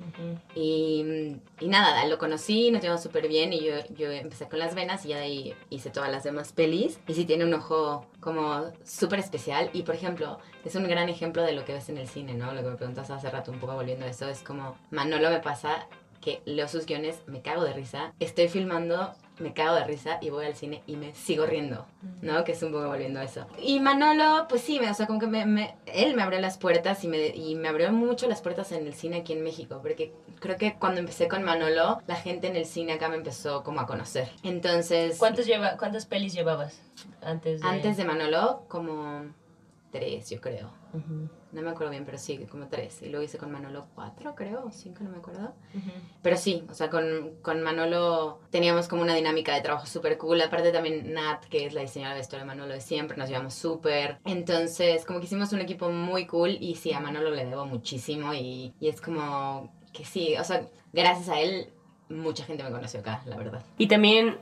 y, y nada, lo conocí, nos llevamos súper bien. Y yo, yo empecé con las venas y ya ahí hice todas las demás pelis. Y sí tiene un ojo como súper especial. Y por ejemplo, es un gran ejemplo de lo que ves en el cine, ¿no? Lo que me preguntas hace rato, un poco volviendo a eso. Es como Manolo me pasa que leo sus guiones, me cago de risa, estoy filmando, me cago de risa y voy al cine y me sigo riendo, ¿no? Que es un poco volviendo a eso. Y Manolo, pues sí, me- o sea, como que me, me- él me abrió las puertas y me, y me abrió mucho las puertas en el cine aquí en México, porque creo que cuando empecé con Manolo, la gente en el cine acá me empezó como a conocer. Entonces, ¿Cuántos lleva, ¿Cuántas pelis llevabas antes de...? antes de Manolo, como tres, yo creo. No me acuerdo bien, pero sí, como tres. Y luego hice con Manolo cuatro, creo, o cinco, no me acuerdo. Pero sí, o sea, con, con Manolo teníamos como una dinámica de trabajo súper cool. Aparte también Nat, que es la diseñadora de vestuario de Manolo de siempre, nos llevamos súper. Entonces, como que hicimos un equipo muy cool y sí, a Manolo le debo muchísimo y, y es como que sí, o sea, gracias a él mucha gente me conoció acá, la verdad. Y también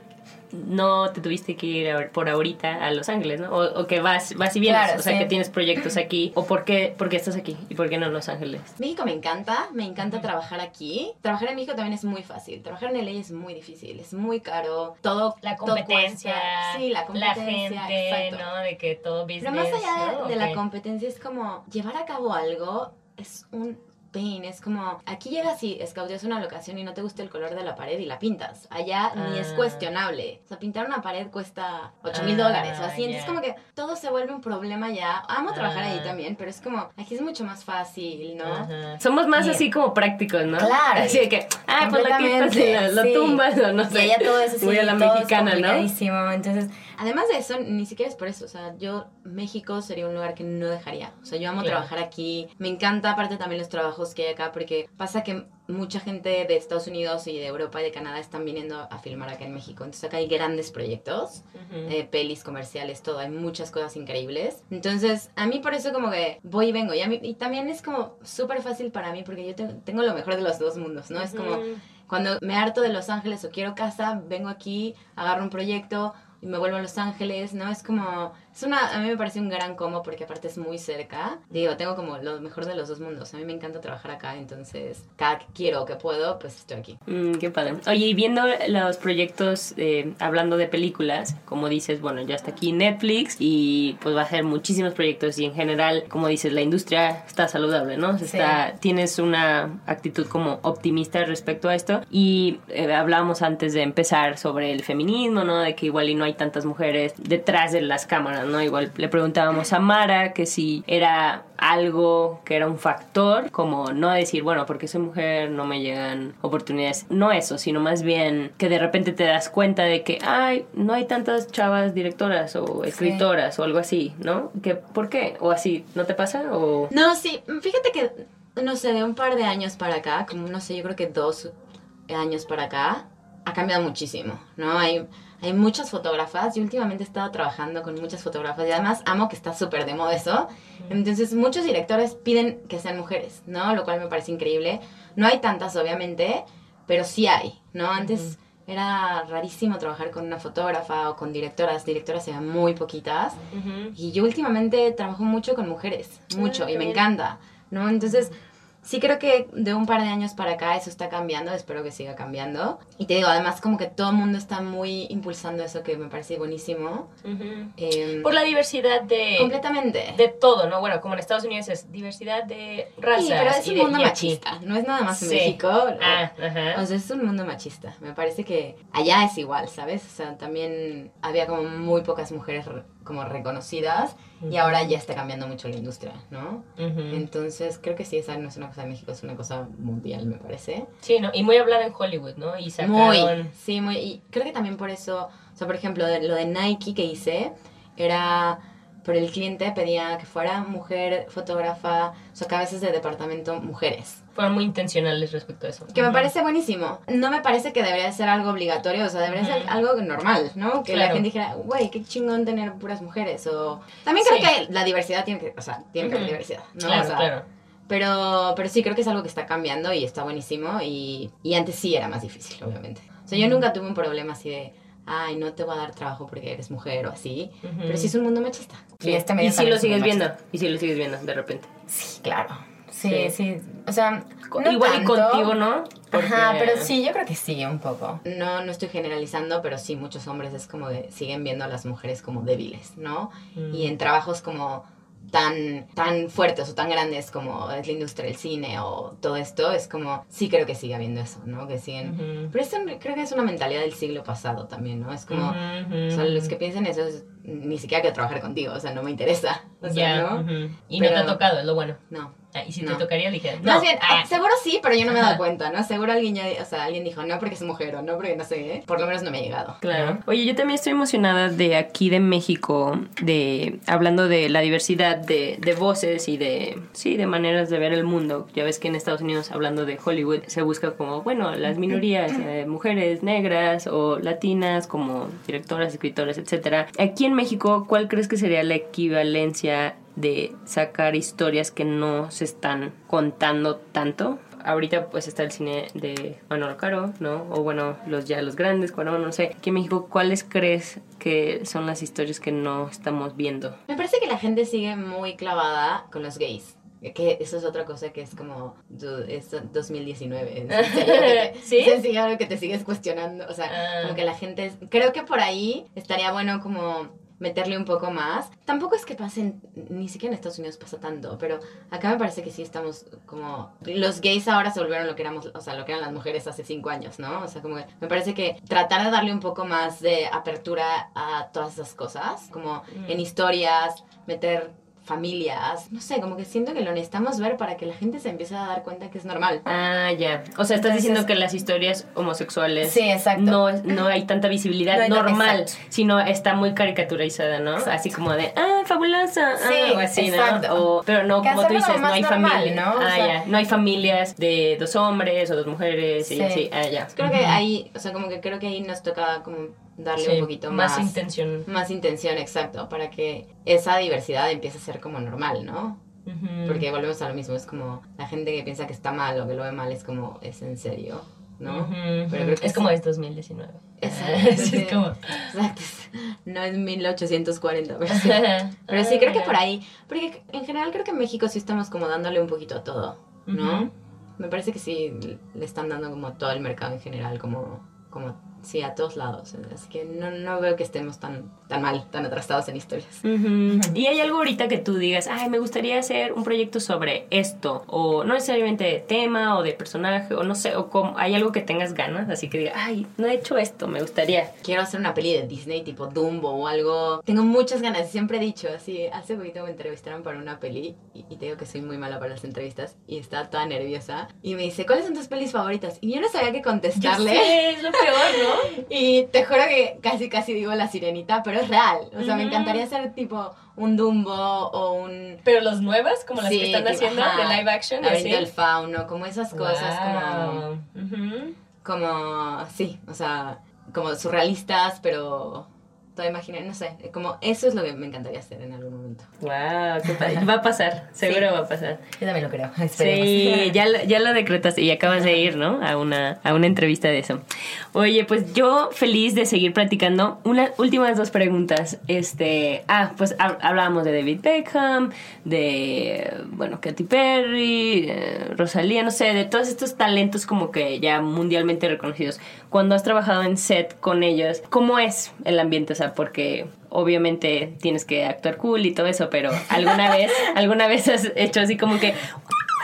no te tuviste que ir a- por ahorita a Los Ángeles, ¿no? O, o que vas, vas y vienes, Claro, o sea, sí. que tienes proyectos aquí. ¿O por qué, por qué estás aquí? ¿Y por qué no en Los Ángeles? México me encanta, me encanta trabajar aquí. Trabajar en México también es muy fácil. Trabajar en LA es muy difícil, es muy caro. Todo La competencia. Sí, la competencia. gente, exacto. ¿no? De que todo business, Pero más allá de, la competencia es como llevar a cabo algo es un pain, es como aquí llegas y escauteas una locación y no te gusta el color de la pared y la pintas. Allá ni es Ah. cuestionable. O sea, pintar una pared cuesta 8 mil Ah, dólares o así. Entonces ya. como que todo se vuelve un problema ya. Amo trabajar ahí Ah. también, pero es como aquí es mucho más fácil, ¿no? Ajá. Somos más Y- así como prácticos, ¿no? Claro. Así de que, ah, pues lo quitas y lo, lo sí. tumbas o no Y sé. allá todo eso sí, Voy a la todo es mexicana, ¿no? Entonces, Además de eso, ni siquiera es por eso. O sea, yo, México sería un lugar que no dejaría. O sea, yo amo Claro. trabajar aquí. Me encanta, aparte, también los trabajos que hay acá, porque pasa que mucha gente de Estados Unidos y de Europa y de Canadá están viniendo a filmar acá en México. Entonces, acá hay grandes proyectos, eh, pelis, comerciales, todo. Hay muchas cosas increíbles. Entonces, a mí por eso, como que voy y vengo. Y, a mí, y también es como súper fácil para mí, porque yo tengo, tengo lo mejor de los dos mundos, ¿no? Es como. Cuando me harto de Los Ángeles o quiero casa, vengo aquí, agarro un proyecto y me vuelvo a Los Ángeles, ¿no? Es como, Es una, a mí me parece un gran combo porque aparte es muy cerca. Digo, tengo como lo mejor de los dos mundos. A mí me encanta trabajar acá, entonces cada que quiero o que puedo, pues estoy aquí. Mm, qué padre. Oye, y viendo los proyectos, eh, hablando de películas, como dices, bueno, ya está aquí Netflix y pues va a hacer muchísimos proyectos y en general, como dices, la industria está saludable, ¿no? O sea, Sí. está, tienes una actitud como optimista respecto a esto y eh, hablábamos antes de empezar sobre el feminismo, ¿no? De que igual y no hay tantas mujeres detrás de las cámaras, ¿no? Igual le preguntábamos a Mara que si era algo que era un factor, como no decir, bueno, porque soy mujer no me llegan oportunidades, no eso, sino más bien que de repente te das cuenta de que, ay, no hay tantas chavas directoras o escritoras o algo así, ¿no? Que, ¿Por qué? ¿O así? ¿No te pasa? O... No, sí, fíjate que, no sé, de un par de años para acá, como no sé, yo creo que dos años para acá, ha cambiado muchísimo, ¿no? Hay, hay muchas fotógrafas y últimamente he estado trabajando con muchas fotógrafas y además amo que está súper de moda eso. Entonces muchos directores piden que sean mujeres, ¿no? Lo cual me parece increíble. No hay tantas, obviamente, pero sí hay, ¿no? Antes era rarísimo trabajar con una fotógrafa o con directoras. Directoras eran muy poquitas. Y yo últimamente trabajo mucho con mujeres, mucho, Ah, y qué me encanta, ¿no? Entonces, sí creo que de un par de años para acá eso está cambiando, espero que siga cambiando. Y te digo, además como que todo el mundo está muy impulsando eso que me parece buenísimo. Em, Por la diversidad de... completamente. De todo, ¿no? Bueno, como en Estados Unidos es diversidad de razas. Sí, pero es un mundo machista, no es nada más en Sí. México. Ah. O sea, es un mundo machista. Me parece que allá es igual, ¿sabes? O sea, también había como muy pocas mujeres re- como reconocidas y ahora ya está cambiando mucho la industria, ¿no? Entonces, creo que sí, esa no es una cosa de México, es una cosa mundial, me parece. Sí, ¿no? Y muy hablada en Hollywood, ¿no? Y sacaron... Muy, sí, muy. Y creo que también por eso, o sea, por ejemplo, de- lo de Nike que hice era por el cliente pedía que fuera mujer fotógrafa, o sea, cabezas de departamento mujeres. Fueron muy intencionales respecto a eso. Que me parece buenísimo. No me parece que debería ser algo obligatorio, o sea, debería ser algo normal, ¿no? Que la Claro. gente dijera, güey, qué chingón tener puras mujeres. O también creo Sí. que la diversidad tiene que, o sea, tiene que haber diversidad, ¿no? Claro, O sea, claro. Pero, pero sí, creo que es algo que está cambiando y está buenísimo. Y, y antes sí era más difícil, obviamente. O sea, yo nunca tuve un problema así de, ay, no te voy a dar trabajo porque eres mujer o así. Ujú. Pero sí es un mundo machista. Sí. este y medio si también lo sigues mundo viendo, machista. y si lo sigues viendo de repente. Sí, claro. Sí, Sí. O sea, no Igual tanto. y contigo, ¿no? Porque- Ajá, pero sí, yo creo que sí, un poco. No, no estoy generalizando, pero sí, muchos hombres es como de, siguen viendo a las mujeres como débiles, ¿no? Mm. Y en trabajos como tan, tan fuertes o tan grandes como es la industria del cine o todo esto, es como, sí creo que sigue habiendo eso, ¿no? Que siguen... Pero esto creo que es una mentalidad del siglo pasado también, ¿no? Es como, o sea, los que piensan eso es, ni siquiera quiero trabajar contigo, o sea, no me interesa. O sea, ¿no? Y no te ha tocado, es lo bueno. No. Ah, y si No. te tocaría, Más no. bien, ah, seguro sí, pero yo no me he dado cuenta, ¿no? Seguro alguien ya, o sea, alguien dijo, no porque es mujer o no porque no sé, ¿eh? por lo menos no me ha llegado. Claro. Oye, yo también estoy emocionada de aquí de México, de hablando de la diversidad de, de voces y de sí, de maneras de ver el mundo. Ya ves que en Estados Unidos, hablando de Hollywood, se busca como, bueno, las minorías, eh, mujeres negras o latinas, como directoras, escritoras, etcétera. Aquí en México, ¿cuál crees que sería la equivalencia de sacar historias que no se están contando tanto? ahorita pues está el cine de Manolo Caro, ¿no? O bueno, los ya los grandes, Cuarón, no sé. Aquí en México, ¿cuáles crees que son las historias que no estamos viendo? Me parece que la gente sigue muy clavada con los gays. Que eso es otra cosa que es como, dude, es 2019. Es en serio que te- ¿Sí? Es algo que te sigues cuestionando. O sea, Ah. como que la gente... es- creo que por ahí estaría bueno como meterle un poco más. Tampoco es que pasen, ni siquiera en Estados Unidos pasa tanto, pero acá me parece que sí estamos como... Los gays ahora se volvieron lo que éramos, o sea, lo que eran las mujeres hace cinco años, ¿no? O sea, como que me parece que tratar de darle un poco más de apertura a todas esas cosas, como en historias, meter familias, no sé, como que siento que lo necesitamos ver para que la gente se empiece a dar cuenta que es normal. Ah, ya. O sea, estás Entonces- diciendo que las historias homosexuales Sí, exacto. no, no hay tanta visibilidad No hay- normal, exacto. sino está muy caricaturizada, ¿no? Exacto. Así como de, ah, fabulosa, Sí, ah, o así, exacto. ¿no? O- pero no, Que como tú dices, no hay normal, familia. ¿no? O Ah, sea- ya. No hay familias de dos hombres o dos mujeres y Sí. así. Ah, ya. Creo que ahí, o sea, como que creo que ahí nos toca como darle Sí, un poquito más, más intención. Más intención, exacto, para que esa diversidad empiece a ser como normal, ¿no? Porque volvemos a lo mismo, es como la gente que piensa que está mal o que lo ve mal es como, ¿es en serio? ¿no? Pero creo que es como es 2019. Exacto, es como... Exacto. No es 1840, pero sí. Pero sí, creo que por ahí. Porque en general creo que en México sí estamos como dándole un poquito a todo, ¿no? Me parece que sí le están dando como todo el mercado en general, como, como sí, a todos lados. Así que no, no veo que estemos tan, tan mal, tan atrasados en historias. Ujú. Y hay algo ahorita que tú digas, ay, me gustaría hacer un proyecto sobre esto, o no necesariamente de tema o de personaje, o no sé, o como, hay algo que tengas ganas, así que diga, ay, no he hecho esto, me gustaría. Quiero hacer una peli de Disney tipo Dumbo o algo. Tengo muchas ganas, siempre he dicho, así, hace poquito me entrevistaron para una peli y, y te digo que soy muy mala para las entrevistas y estaba toda nerviosa y me dice, ¿cuáles son tus pelis favoritas? Y yo no sabía qué contestarle. Sí, es lo peor, ¿no? Y te juro que casi casi digo la sirenita, pero es real. O sea, me encantaría hacer tipo un Dumbo o un... Pero los nuevas, como las Sí, que están haciendo ajá, de live action así. del fauno, como esas cosas como... Wow. Ujú. Como, sí, o sea, como surrealistas, pero imaginar, no sé, como eso es lo que me encantaría hacer en algún momento. Wow, qué padre. Va a pasar, seguro va a pasar. Yo también lo creo, Sí, ya, lo- ya lo decretaste y acabas de ir, ¿no? A una, a una entrevista de eso. Oye, pues yo feliz de seguir platicando. Unas últimas dos preguntas. Este, ah, pues hab- hablábamos de David Beckham, de, bueno, Katy Perry, eh, Rosalía, no sé, de todos estos talentos como que ya mundialmente reconocidos. Cuando has trabajado en set con ellos, ¿cómo es el ambiente? O sea, porque obviamente tienes que actuar cool y todo eso, pero alguna vez, alguna vez has hecho así como que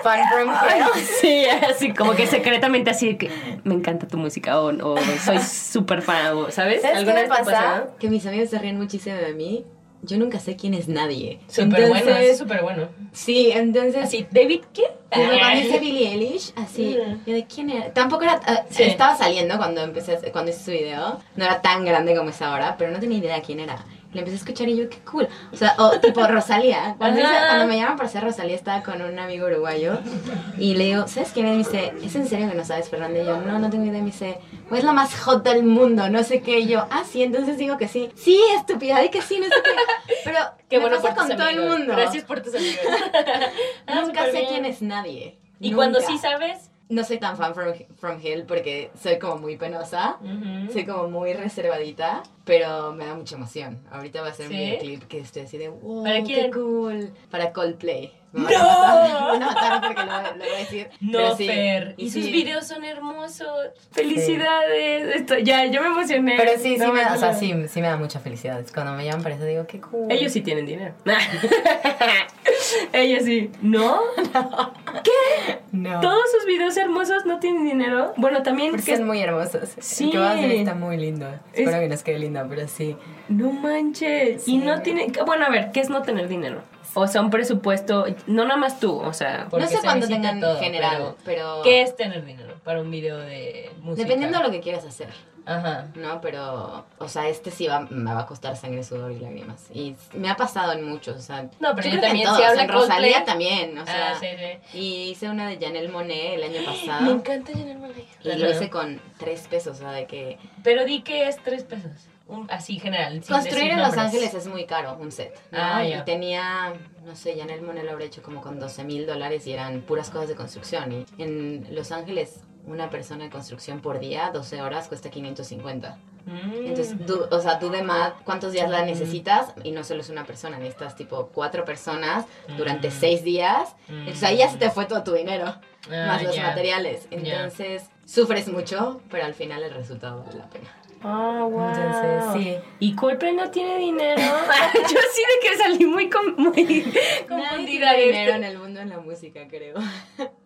Fun from hell. Sí, así como que secretamente así de que me encanta tu música o, o soy súper fan, o, ¿sabes? ¿Sabes qué ¿Alguna me pasa? pasado? Que mis amigos se ríen muchísimo de mí. Yo nunca sé quién es nadie. Súper bueno, Entonces, es súper bueno. Sí, entonces... Así, ¿David qué? Tipo, cuando hice Billie Eilish, así, Mm. yo de quién era. Tampoco era. ah, Sí. Estaba saliendo cuando empecé, cuando hice su video. No era tan grande como es ahora, pero no tenía idea quién era. Le empecé a escuchar y yo, qué cool. O sea, o tipo Rosalía. Cuando, cuando me llaman para ser Rosalía, estaba con un amigo uruguayo. Y le digo, ¿sabes quién es? Y me dice, ¿es en serio que no sabes, Fernanda? Y yo, no, no tengo idea. Y me dice, pues es la más hot del mundo, no sé qué. Y yo, ah, sí, entonces digo que sí. Sí, estúpida, di que sí, no sé qué. Pero Qué me bueno pasa todo el mundo. Gracias por tus amigos. Ah, Nunca sé bien. quién es nadie. Y cuando sí sabes... No soy tan fan from, from Hill porque soy como muy penosa. Soy como muy reservadita, pero me da mucha emoción. Ahorita va a ser un ¿Sí? videoclip que estoy así de wow, ¿Para qué cool. Para Coldplay. Me ¡No! van matar porque lo, lo voy a decir. No, sí. Fer. Y sus sí. videos son hermosos. Felicidades. Esto, ya, yo me emocioné. Pero sí, sí, No, me da, o sea, no. sí, sí me da mucha felicidad. Cuando me llaman para eso digo, qué cool. Ellos sí tienen dinero. Ellos sí. ¿No? no. ¿Todos sus videos hermosos no tienen dinero? Bueno, también Porque que son muy hermosos. Sí. El que va a hacer está muy lindo. Es- Espero que nos quede lindo, pero sí. No manches. Y no tiene. Bueno, a ver, ¿qué es no tener dinero? O sea, un presupuesto. No nada más tú, o sea. No sé se cuándo tengan todo, general, pero... ¿Qué es tener dinero para un video de música? Dependiendo de lo que quieras hacer. Ajá. No, pero, o sea, este sí va, me va a costar sangre, sudor y lágrimas. Y me ha pasado en muchos, o sea. No, pero yo creo que en también, todos, si habla en Rosalía también, o sea. ah, sí, sí. Y hice una de Janelle Monet el año pasado. Me encanta Janelle Monáe. Y lo hice con tres pesos, o sea, de que. Pero di que es tres pesos. Un- así general. Construir en Los. Ángeles es muy caro, un set. ¿no? Ah, y tenía, no sé, Janelle Monet lo habrá hecho como con 12 mil dólares y eran puras cosas de construcción. Y en Los Ángeles, una persona de construcción por día, 12 horas, cuesta 550. Mm. Entonces, tú, o sea, tú de más, ¿cuántos días la necesitas? Y no solo es una persona, necesitas tipo cuatro personas durante Mm. seis días. Mm. Entonces ahí ya se te fue todo tu dinero, Ah, más los materiales. Entonces, sufres mucho, pero al final el resultado vale la pena. Ah, wow. Entonces, sí. ¿Y Coldplay no tiene dinero? Yo sí de que salí muy, com- muy confundida de dinero en el mundo en la música, creo.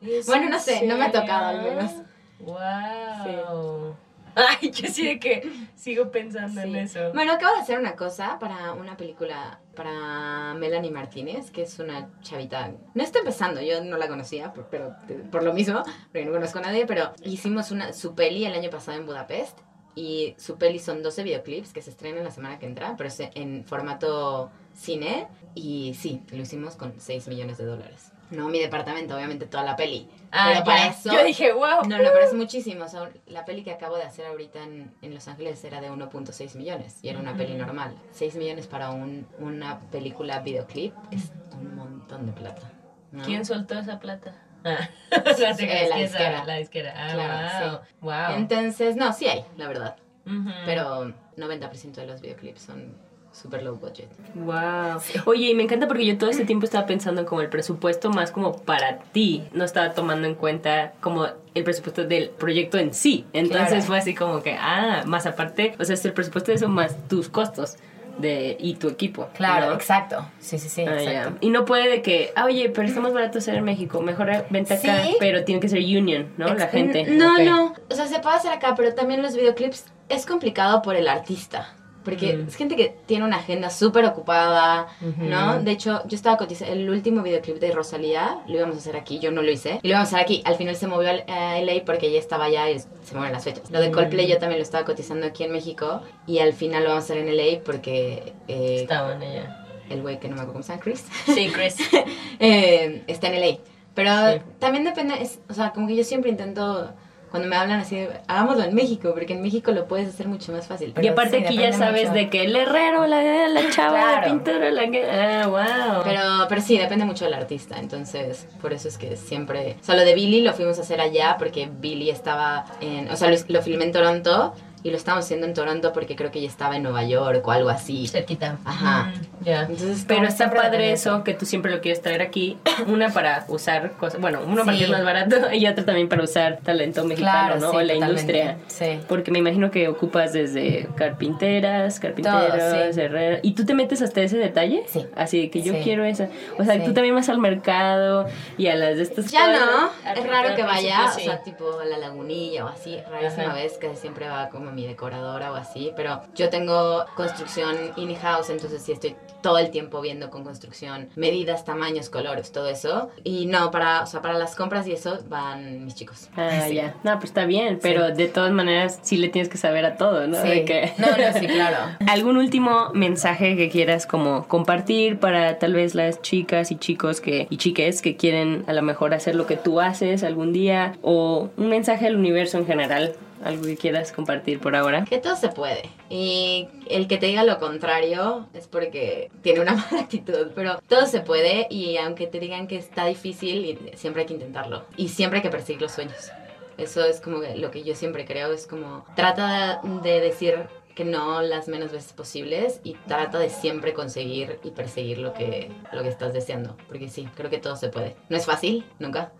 ¿Es Bueno, en no sé, no me ha tocado al menos. Wow. Ay, yo sí de que sigo pensando en Sí. eso. Bueno, acabo de hacer una cosa para una película para Melanie Martínez, que es una chavita. No está empezando, yo no la conocía, por- pero por lo mismo, porque no conozco a nadie, pero hicimos una, su peli el año pasado en Budapest. Y su peli son 12 videoclips que se estrenan la semana que entra, pero es en formato cine. Y sí, lo hicimos con 6 millones de dólares. No mi departamento, obviamente toda la peli. Ah, pero para eso. Yo dije, wow. No, no, pero es muchísimo. O sea, la peli que acabo de hacer ahorita en, en Los Ángeles era de 1.6 millones y era una peli normal. 6 millones para un, una película videoclip es un montón de plata. ¿no? ¿Quién soltó esa plata? Ah, la, Eh, la disquera. La disquera. Ah, Claro, wow. Wow. Entonces, no, sí hay, la verdad. Ujú. Pero 90% de los videoclips son super low budget. Wow. Oye, y me encanta porque yo todo este tiempo estaba pensando en como el presupuesto más como para ti. No estaba tomando en cuenta como el presupuesto del proyecto en sí. Entonces Claro. fue así como que, ah, más aparte, o sea, es el presupuesto de eso más tus costos de y tu equipo. Claro, ¿no? exacto. Sí, sí, sí, Ah, exacto. Y no puede de que, ah, oye, pero está más barato ser en México, mejor vente acá, Sí. pero tiene que ser union, ¿no? La gente. No, no. O sea, se puede hacer acá, pero también los videoclips es complicado por el artista. Porque Mm. es gente que tiene una agenda súper ocupada. ¿no? De hecho, yo estaba cotizando el último videoclip de Rosalía, lo íbamos a hacer aquí, yo no lo hice, y lo íbamos a hacer aquí. Al final se movió a LA porque ya estaba allá y se mueven las fechas. Lo de Coldplay yo también lo estaba cotizando aquí en México, y al final lo vamos a hacer en LA porque eh, Estaban allá. el güey que no me acuerdo cómo se llama, Chris. Sí, Chris. eh, está en LA. Pero Sí. también depende, es- o sea, como que yo siempre intento, cuando me hablan así, hagámoslo en México, porque en México lo puedes hacer mucho más fácil. y aparte sí, aquí ya sabes mucho. de que el herrero, la, la chava, la Claro. pintora, la que... Ah, wow. Pero, pero sí, depende mucho del artista, entonces por eso es que siempre... O sea, lo de Billy lo fuimos a hacer allá porque Billy estaba en... O sea, lo, lo filmé en Toronto y lo estábamos haciendo en Toronto porque creo que ya estaba en Nueva York o algo así. cerquita. Ajá. Mm, ya. Entonces, Pero está padre eso, que tú siempre lo quieres traer aquí. Una para usar cosas, bueno, uno Sí. porque es más barato y otro también para usar talento mexicano, Claro, ¿no? sí, o la totalmente. industria. Sí. Porque me imagino que ocupas desde carpinteras, carpinteros, sí. herreras. ¿Y tú te metes hasta ese detalle? Sí. Así que yo Sí. quiero esa. O sea, Sí. tú también vas al mercado y a las de estas Ya cosas. no, es raro que vaya, sí. o sea, tipo a la lagunilla o así, rarísima Ajá. vez que siempre va como mi decoradora o así, pero yo tengo construcción in-house, entonces sí estoy todo el tiempo viendo con construcción, medidas, tamaños, colores, todo eso, y no, para, o sea, para las compras y eso van mis chicos. Ah, Sí. ya. No, pues está bien, pero de todas maneras sí le tienes que saber a todo, ¿no? Sí. De que- No, no, sí, claro. ¿Algún último mensaje que quieras como compartir para tal vez las chicas y chicos que y chiques que quieren a lo mejor hacer lo que tú haces algún día o un mensaje al universo en general, algo que quieras compartir por ahora? Que todo se puede. Y el que te diga lo contrario es porque tiene una mala actitud. Pero todo se puede y aunque te digan que está difícil, siempre hay que intentarlo. Y siempre hay que perseguir los sueños. Eso es como lo que yo siempre creo. Es como trata de decir que no las menos veces posibles y trata de siempre conseguir y perseguir lo que, lo que estás deseando. Porque sí, creo que todo se puede. No es fácil, nunca.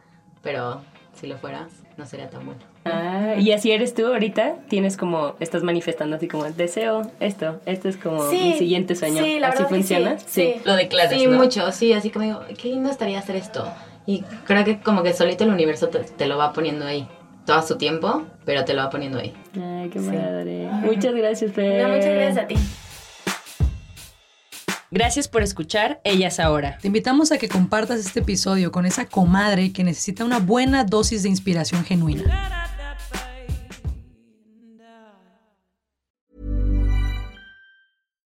Pero si lo fuera, no sería tan bueno. Ah, y así eres tú ahorita, tienes como, estás manifestando así como, deseo esto, esto es como Sí, mi siguiente sueño. sí, la ¿Así verdad que funciona? sí, sí. Lo declaras, Sí, ¿no? mucho, sí, así como digo, qué lindo estaría hacer esto. Y creo que como que solito el universo te, te lo va poniendo ahí. Todo a su tiempo, pero te lo va poniendo ahí. Ay, qué padre. Muchas gracias, Fer. No, muchas gracias a ti. Gracias por escuchar Ellas Ahora. Te invitamos a que compartas este episodio con esa comadre que necesita una buena dosis de inspiración genuina.